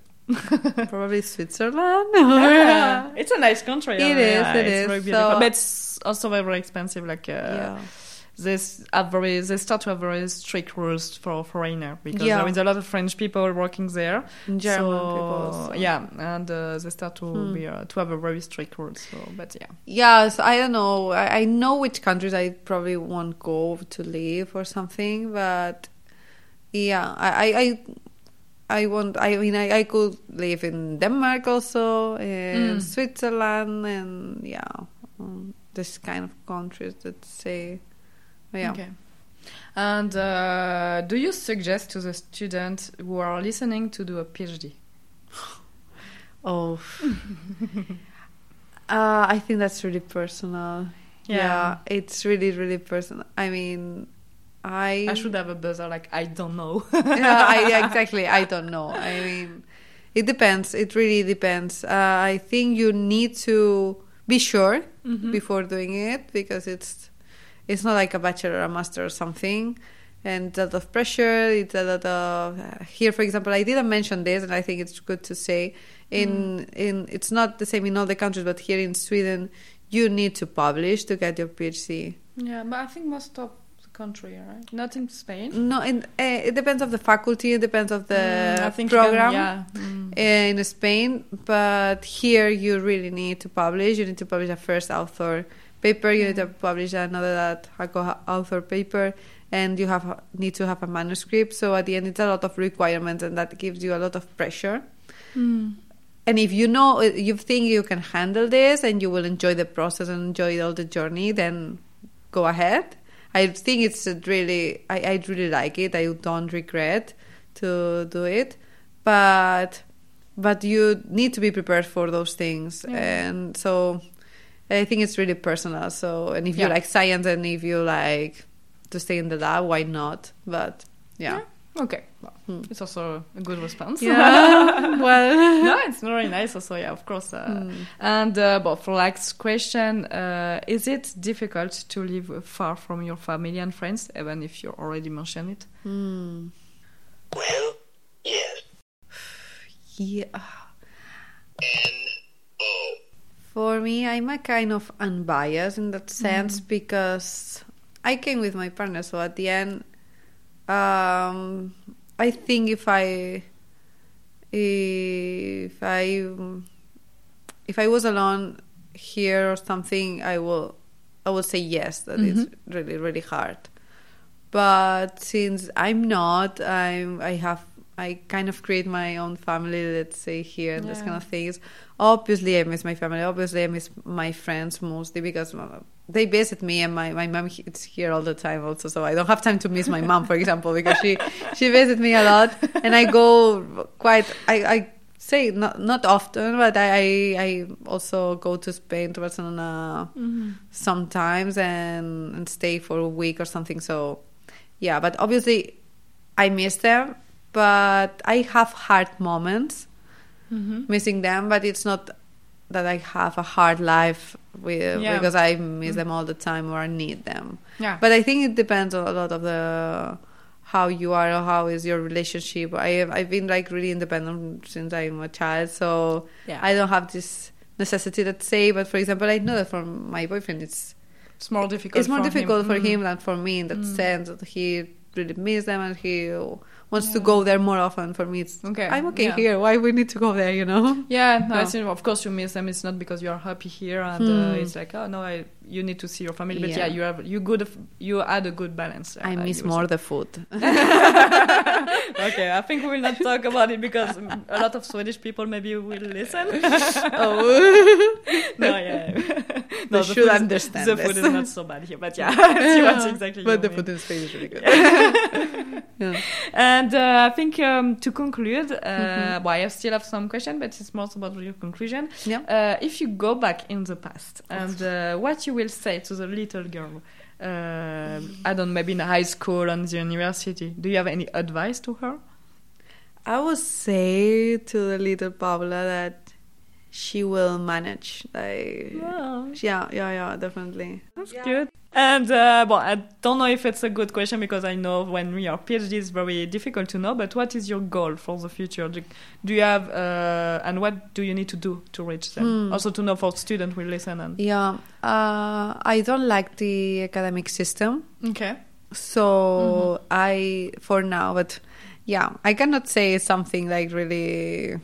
probably Switzerland? yeah. it's a nice country. It yeah, is, yeah, it it's is. very beautiful, So- but it's also very expensive. Like, uh, yeah. They have very they start to have very strict rules for foreigner because Yeah. there is a lot of French people working there. German so, people. also. Yeah, and uh, they start to Hmm. be uh, to have a very strict rules. So, but yeah. Yes, I don't know. I, I know which countries I probably won't go to live or something, but yeah, I I I, I want. I mean, I, I could live in Denmark also, in Mm. Switzerland, and yeah, um, this kind of countries that say, yeah. Okay. And uh, do you suggest to the students who are listening to do a PhD? Oh, uh, I think that's really personal. Yeah. yeah, it's really really personal. I mean, I I should have a buzzer like I don't know. yeah, I, yeah, exactly. I don't know. I mean, it depends. It really depends. Uh, I think you need to be sure Mhm. before doing it because it's it's not like a bachelor or a master or something. And a lot of pressure. It's a lot of uh, here, for example. I didn't mention this, and I think it's good to say. In in it's not the same in all the countries, but here in Sweden, you need to publish to get your PhD. Yeah, but I think most of the country, right? Not in Spain. No, in, uh, it depends of the faculty. It depends of the Mm, I think you can- program. yeah. Mm. uh, in Spain, but here you really need to publish. You need to publish a first author paper. You need to publish another that a co-author paper, and you have need to have a manuscript. So at the end, it's a lot of requirements, and that gives you a lot of pressure. Mm. And if you know you think you can handle this and you will enjoy the process and enjoy all the journey, then go ahead. I think it's really I, I really like it. I don't regret to do it, but but you need to be prepared for those things, Yeah. and so I think it's really personal. So and if you like science and if you like to stay in the lab, why not? But yeah. Okay. Well, Hmm. It's also a good response. Yeah, well, no, it's very nice. Also, yeah, of course. Uh, Hmm. And uh, but for last question, uh, is it difficult to live far from your family and friends, even if you already mentioned it? Hmm. Well, yes. yeah. N-O. For me, I'm a kind of unbiased in that sense because I came with my partner. So at the end, um, I think if I if I if I was alone here or something, I will I will say yes. That is really really hard. But since I'm not, I'm I have I kind of create my own family. Let's say here and this kind of things. Obviously, I miss my family. Obviously, I miss my friends mostly because uh, they visit me, and my my mom is here all the time also. So I don't have time to miss my mom, for example, because she she visits me a lot, and I go quite. I I say not not often, but I I, also go to Spain to Barcelona sometimes and and stay for a week or something. So yeah, but obviously I miss them, but I have hard moments Mm-hmm. missing them, but it's not that I have a hard life with, Yeah. because I miss them all the time or I need them. Yeah. But I think it depends on a lot of the how you are or how is your relationship. I have, I've been like really independent since I'm a child, so Yeah. I don't have this necessity let's say. But for example, I know that for my boyfriend, it's it's more difficult. it's more for difficult him. for Mm. him than for me in that Mm. sense that he really miss them and he wants to go there more often. For me, it's Okay, I'm okay yeah. here. Why we need to go there? You know? Yeah, no, No. of course you miss them. It's not because you are happy here, and Hmm. uh, it's like oh no, I, you need to see your family. But yeah, Yeah. you have you good you had a good balance. I uh, miss more the food. okay, I think we will not talk about it because a lot of Swedish people maybe will listen. oh, no, yeah. They the should food understand The this. food is not so bad here, but yeah, exactly. but the mean. food in Spain is really good. yeah. And uh, I think um, to conclude, uh, Mm-hmm. well, I still have some questions, but it's more about your conclusion. Yeah. Uh, if you go back in the past, and uh, what you will say to the little girl, uh, I don't know, maybe in high school and the university, do you have any advice to her? I would say to the little Paula that she will manage. Like, Wow. yeah, yeah, yeah, definitely. That's good. And uh, well, I don't know if it's a good question because I know when we are PhD it's very difficult to know. But what is your goal for the future? Do, do you have uh, and what do you need to do to reach them? Hmm. Also to know for students will listen and Yeah, uh, I don't like the academic system. okay. So I, for now, but yeah, I cannot say something like really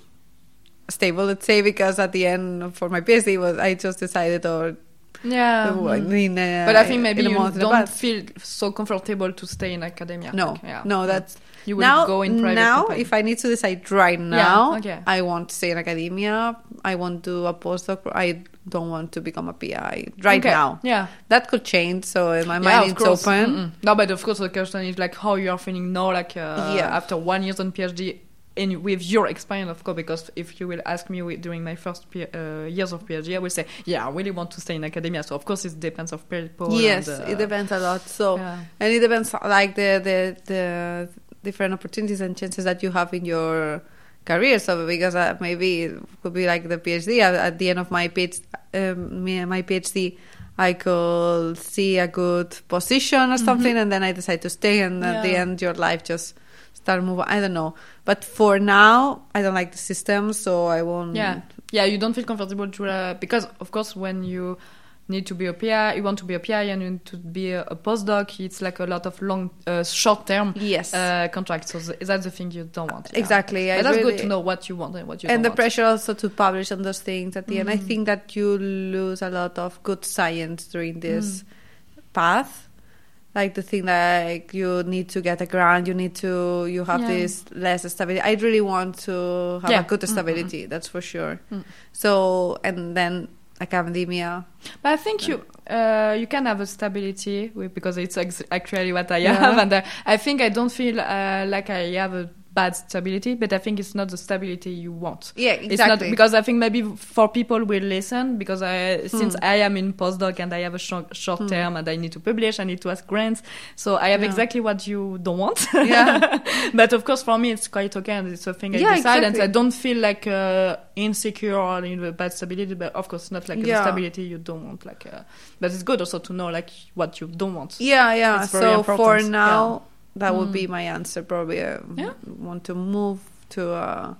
stable. Let's say because at the end for my PhD was I just decided or Yeah. in mm. a, uh, but I think maybe you don't feel so comfortable to stay in academia. No, yeah. no, that's you will now. go in private. now, company. if I need to decide right now, okay. I want to stay in academia. I want to do a postdoc. I don't want to become a PI right Okay. now. Yeah. That could change. So in my yeah, mind, course. open. Mm-mm. No, but of course the question is like how you are feeling now, like uh, Yeah. after one year on PhD, in with your experience, of course. Because if you will ask me during my first uh, years of PhD, I will say, yeah, I really want to stay in academia. So of course it depends of people. Yes, and, uh, it depends a lot. So Yeah. and it depends like the, the the different opportunities and chances that you have in your career. So because uh, maybe it could be like the PhD at, at the end of my PhD, um, my PhD. I could see a good position or something, and then I decide to stay, and at the end, your life just start moving. I don't know, but for now, I don't like the system, so I won't. Yeah, yeah, you don't feel comfortable to uh, because of course when you need to be a PI, you want to be a PI and you need to be a, a postdoc. It's like a lot of long, uh, short term Yes. uh, contracts. So th- that's the thing you don't want. yeah. Exactly. I that's really- good to know what you want and what you and the want. pressure also to publish on those things at the end. I Mm. think that you lose a lot of good science during this Mm. path. Like the thing like you need to get a grant, you need to you have Yeah. this less stability. I really want to have Yeah. a good Mm, mm, stability, that's for sure. Mm. So and then academia. But I think you uh, you can have a stability because it's ex- actually what I Yeah. have, and uh, I think I don't feel uh, like I have a bad stability, but I think it's not the stability you want. Yeah, It's not exactly. because I think maybe for people will listen because I since Hmm. I am in postdoc and I have a short, short term and I need to publish, I need to ask grants, so I have Yeah. exactly what you don't want. Yeah. but of course for me it's quite okay and it's a thing I Yeah, decide and. I don't feel like uh, insecure or in a bad stability, but of course not like the stability you don't want. Like, uh, but it's good also to know like what you don't want. Yeah, yeah. So important, for yeah. now, that would Mm. be my answer. Probably uh, Yeah. want to move to uh,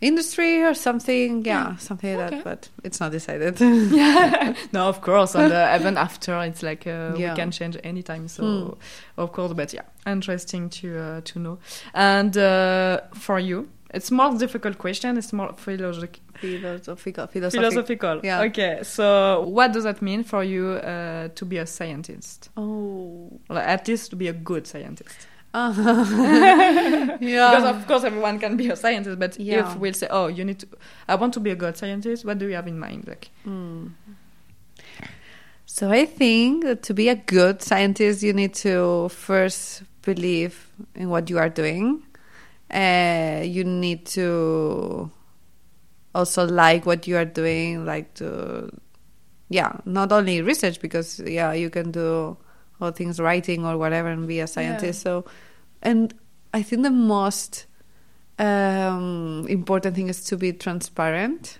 industry or something. Yeah, something like Okay. that. But it's not decided. yeah. no, of course. And uh, even after, it's like uh, Yeah. we can change anytime. So, Hmm. of course, but yeah, interesting to uh, to know. And uh, for you, it's more difficult question. It's more philosophic. philosophical, philosophic. Philosophical. Yeah. Okay. So, what does that mean for you uh, to be a scientist? Oh. Or at least to be a good scientist. yeah. Because of course everyone can be a scientist, but Yeah. if we'll say, "Oh, you need to," I want to be a good scientist. What do you have in mind? Like, Mm. So I think that to be a good scientist, you need to first believe in what you are doing. Uh, you need to also like what you are doing, like to, yeah, not only research because yeah, you can do all things writing or whatever and be a scientist. So, and I think the most um, important thing is to be transparent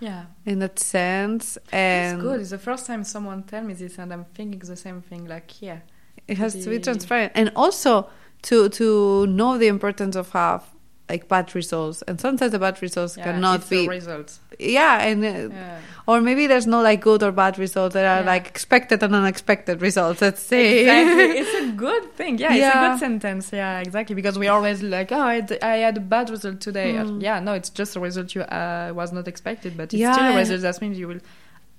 yeah, in that sense and it's good. It's the first time someone tell me this, and I'm thinking the same thing. Like, yeah, it has to be transparent and also to to know the importance of have like bad results and sometimes the bad results yeah cannot be a result. yeah and uh, Yeah. or maybe there's no like good or bad results there are Yeah. like expected and unexpected results let's say Exactly. it's a good thing. Yeah, it's a good sentence. Yeah, exactly. Because we always like, oh, I, d- I had a bad result today. Mm. Yeah, no, it's just a result you uh, was not expected, but it's still a result. That means you will,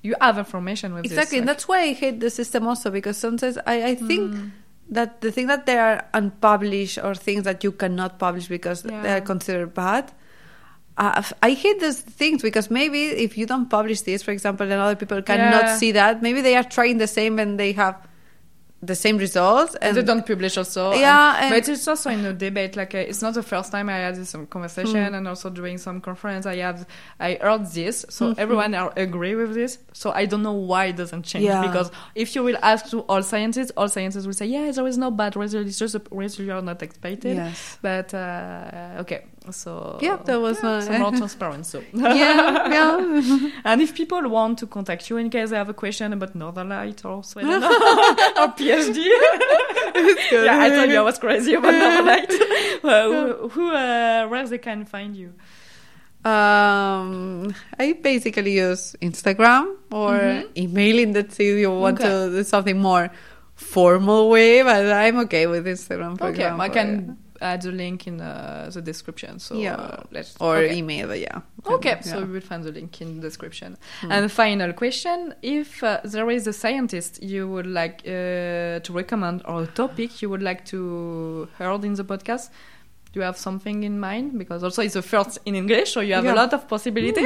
you have information with exactly this. and that's why i hate the system also because sometimes i, I think Mm. That the thing that they are unpublished or things that you cannot publish because they are considered bad. Uh, I hate those things because maybe if you don't publish this, for example, and other people cannot Yeah. see that, maybe they are trying the same and they have the same results. And they don't publish also. Yeah, and, and- but it's also in a debate. Like uh, it's not the first time I had this um, conversation, Hmm. and also during some conference, I have I heard this. So Mhm. everyone are agree with this. So I don't know why it doesn't change. Yeah. Because if you will ask to all scientists, all scientists will say, yeah, there is no bad result. It's just a result you are not expected. Yes. But uh, okay, So Yeah, that was yeah, some more transparent. So yeah, yeah. and if people want to contact you in case they have a question about Northern Light or Sweden or PhD, yeah, I told you I was crazy about Northern Light. well, who, who uh, where they can find you? Um, I basically use Instagram or Mhm. emailing that if you want Okay. to do something more formal way, but I'm okay with Instagram. For okay, example, I can add the link in uh, the description. So Yeah. uh, let's or okay. email, yeah. Okay, Yeah. so we will find the link in the description. Hmm. And final question: If uh, there is a scientist you would like uh, to recommend or a topic you would like to heard in the podcast, do you have something in mind? Because also it's the first in English, so you have Yeah. a lot of possibility.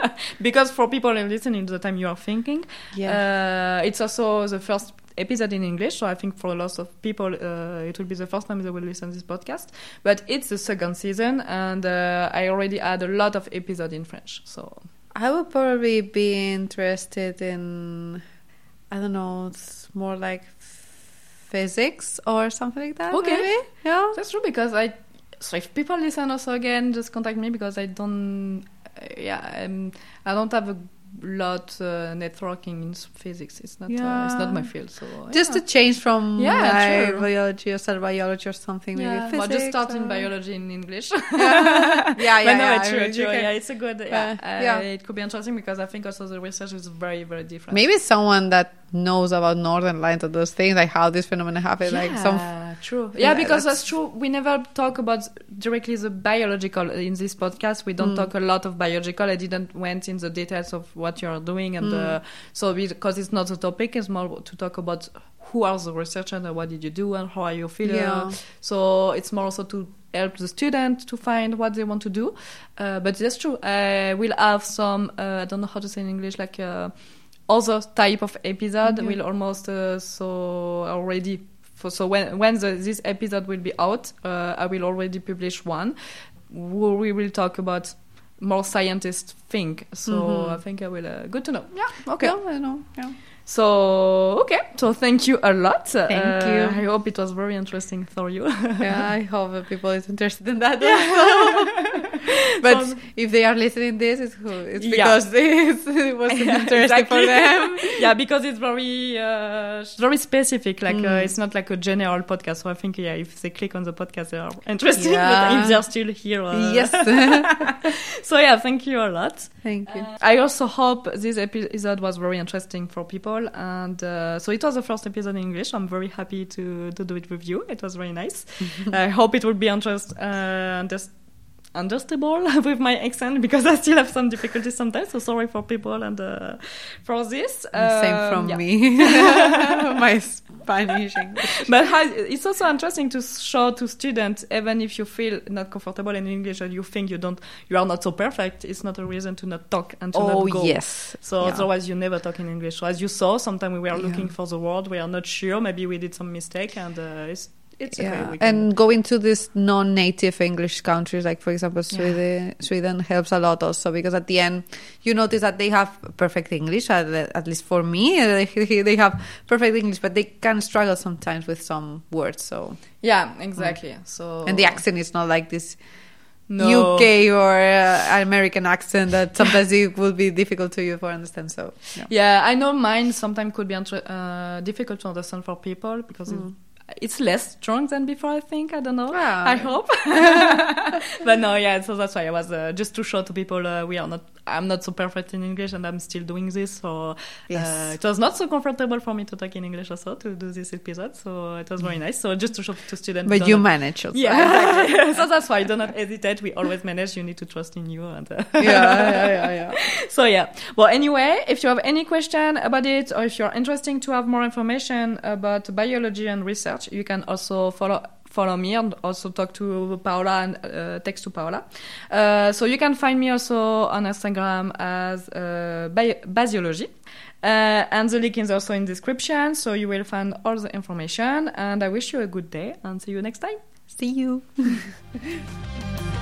because for people listening, the time you are thinking, yeah. uh, it's also the first episode in English, so I think for a lot of people, uh, it will be the first time they will listen to this podcast. But it's the second season, and uh, I already had a lot of episodes in French. So I would probably be interested in, I don't know, it's more like physics or something like that. Okay. maybe? Yeah. that's true because I. So if people listen also again, just contact me because I don't. Uh, yeah, um, I don't have a lot uh, networking in physics. It's not. Uh, it's not my field. So Just yeah. to change from Yeah, like, biology or cell biology or something, maybe Yeah, physics. well, just start in or- biology in English. yeah, yeah, but no, yeah, it's I true, mean, true. can- Yeah, it's a good. Yeah, Uh, uh, yeah. it could be interesting because I think also the research is very, very different. Maybe someone that knows about northern lights or those things, like how this phenomenon happens, like some. Yeah, true. Yeah, Yeah, because that's- that's true. We never talk about directly the biological in this podcast. We don't Mm. talk a lot of biological. I didn't went in the details of what you are doing, and Mm. uh, so because it's not the topic, it's more to talk about who are the researchers and what did you do and how are you feeling. Yeah. So it's more also to help the student to find what they want to do. Uh, but that's true. I will have some. Uh, I don't know how to say in English, like. Uh, other type of episode Yeah. will almost uh, so already for, so when when the, this episode will be out uh, i will already publish one where we will talk about more scientists think so Mhm. i think i will uh, good to know yeah okay Yeah, I know. Yeah. so okay so thank you a lot Thank Uh, you. i hope it was very interesting for you yeah, I hope people is interested in that. also. but if they are listening this, it's, who- it's Yeah. because it's, it was interesting for them. yeah, because it's very uh, very specific. Like uh, Mm. it's not like a general podcast. So I think yeah, if they click on the podcast, they are interested. Yeah. But if they're still here, uh, Yes. so yeah, thank you a lot. Thank you. Uh, I also hope this episode was very interesting for people, and uh, so it was the first episode in English. I'm very happy to to do it with you. It was very nice. I hope it will be interest uh, underst- understandable with my accent because I still have some difficulties sometimes. So sorry for people and uh, for this. Same Um, from yeah. me. My Spanish English. But it's also interesting to show to students, even if you feel not comfortable in English and you think you don't, you are not so perfect. It's not a reason to not talk and to Oh not go. yes. So Yeah. otherwise, you never talk in English. So as you saw, sometimes we were Yeah. looking for the word, we are not sure. Maybe we did some mistake, and uh, it's it's okay. Yeah, can- and going to these non-native English countries, like for example Sweden, Sweden helps a lot also because at the end you notice that they have perfect English. At, at least for me, they have perfect English, but they can struggle sometimes with some words. So yeah, exactly. So and the accent is not like this no. UK or uh, American accent that sometimes it will be difficult to you for understand. So yeah. Yeah, I know mine sometimes could be uh, difficult to understand for people because Mm. it, it's less strong than before. I think I don't know. Ah. I hope. but no, yeah. So that's why I was uh, just to show to people uh, we are not. I'm not so perfect in English, and I'm still doing this. So uh, it was not so comfortable for me to talk in English also to do this episode. So it was very nice. So just to show to students. But you manage also. Yeah, exactly. so that's why do not hesitate. We always manage. You need to trust in you and. Uh, yeah, yeah, yeah, yeah. so yeah. Well, anyway, if you have any question about it, or if you're interested to have more information about biology and research, you can also follow follow me and also talk to Paula and uh, text to Paula. Uh, so you can find me also on Instagram as uh, Basiology. Uh, and the link is also in description, so you will find all the information. And I wish you a good day and see you next time. See you.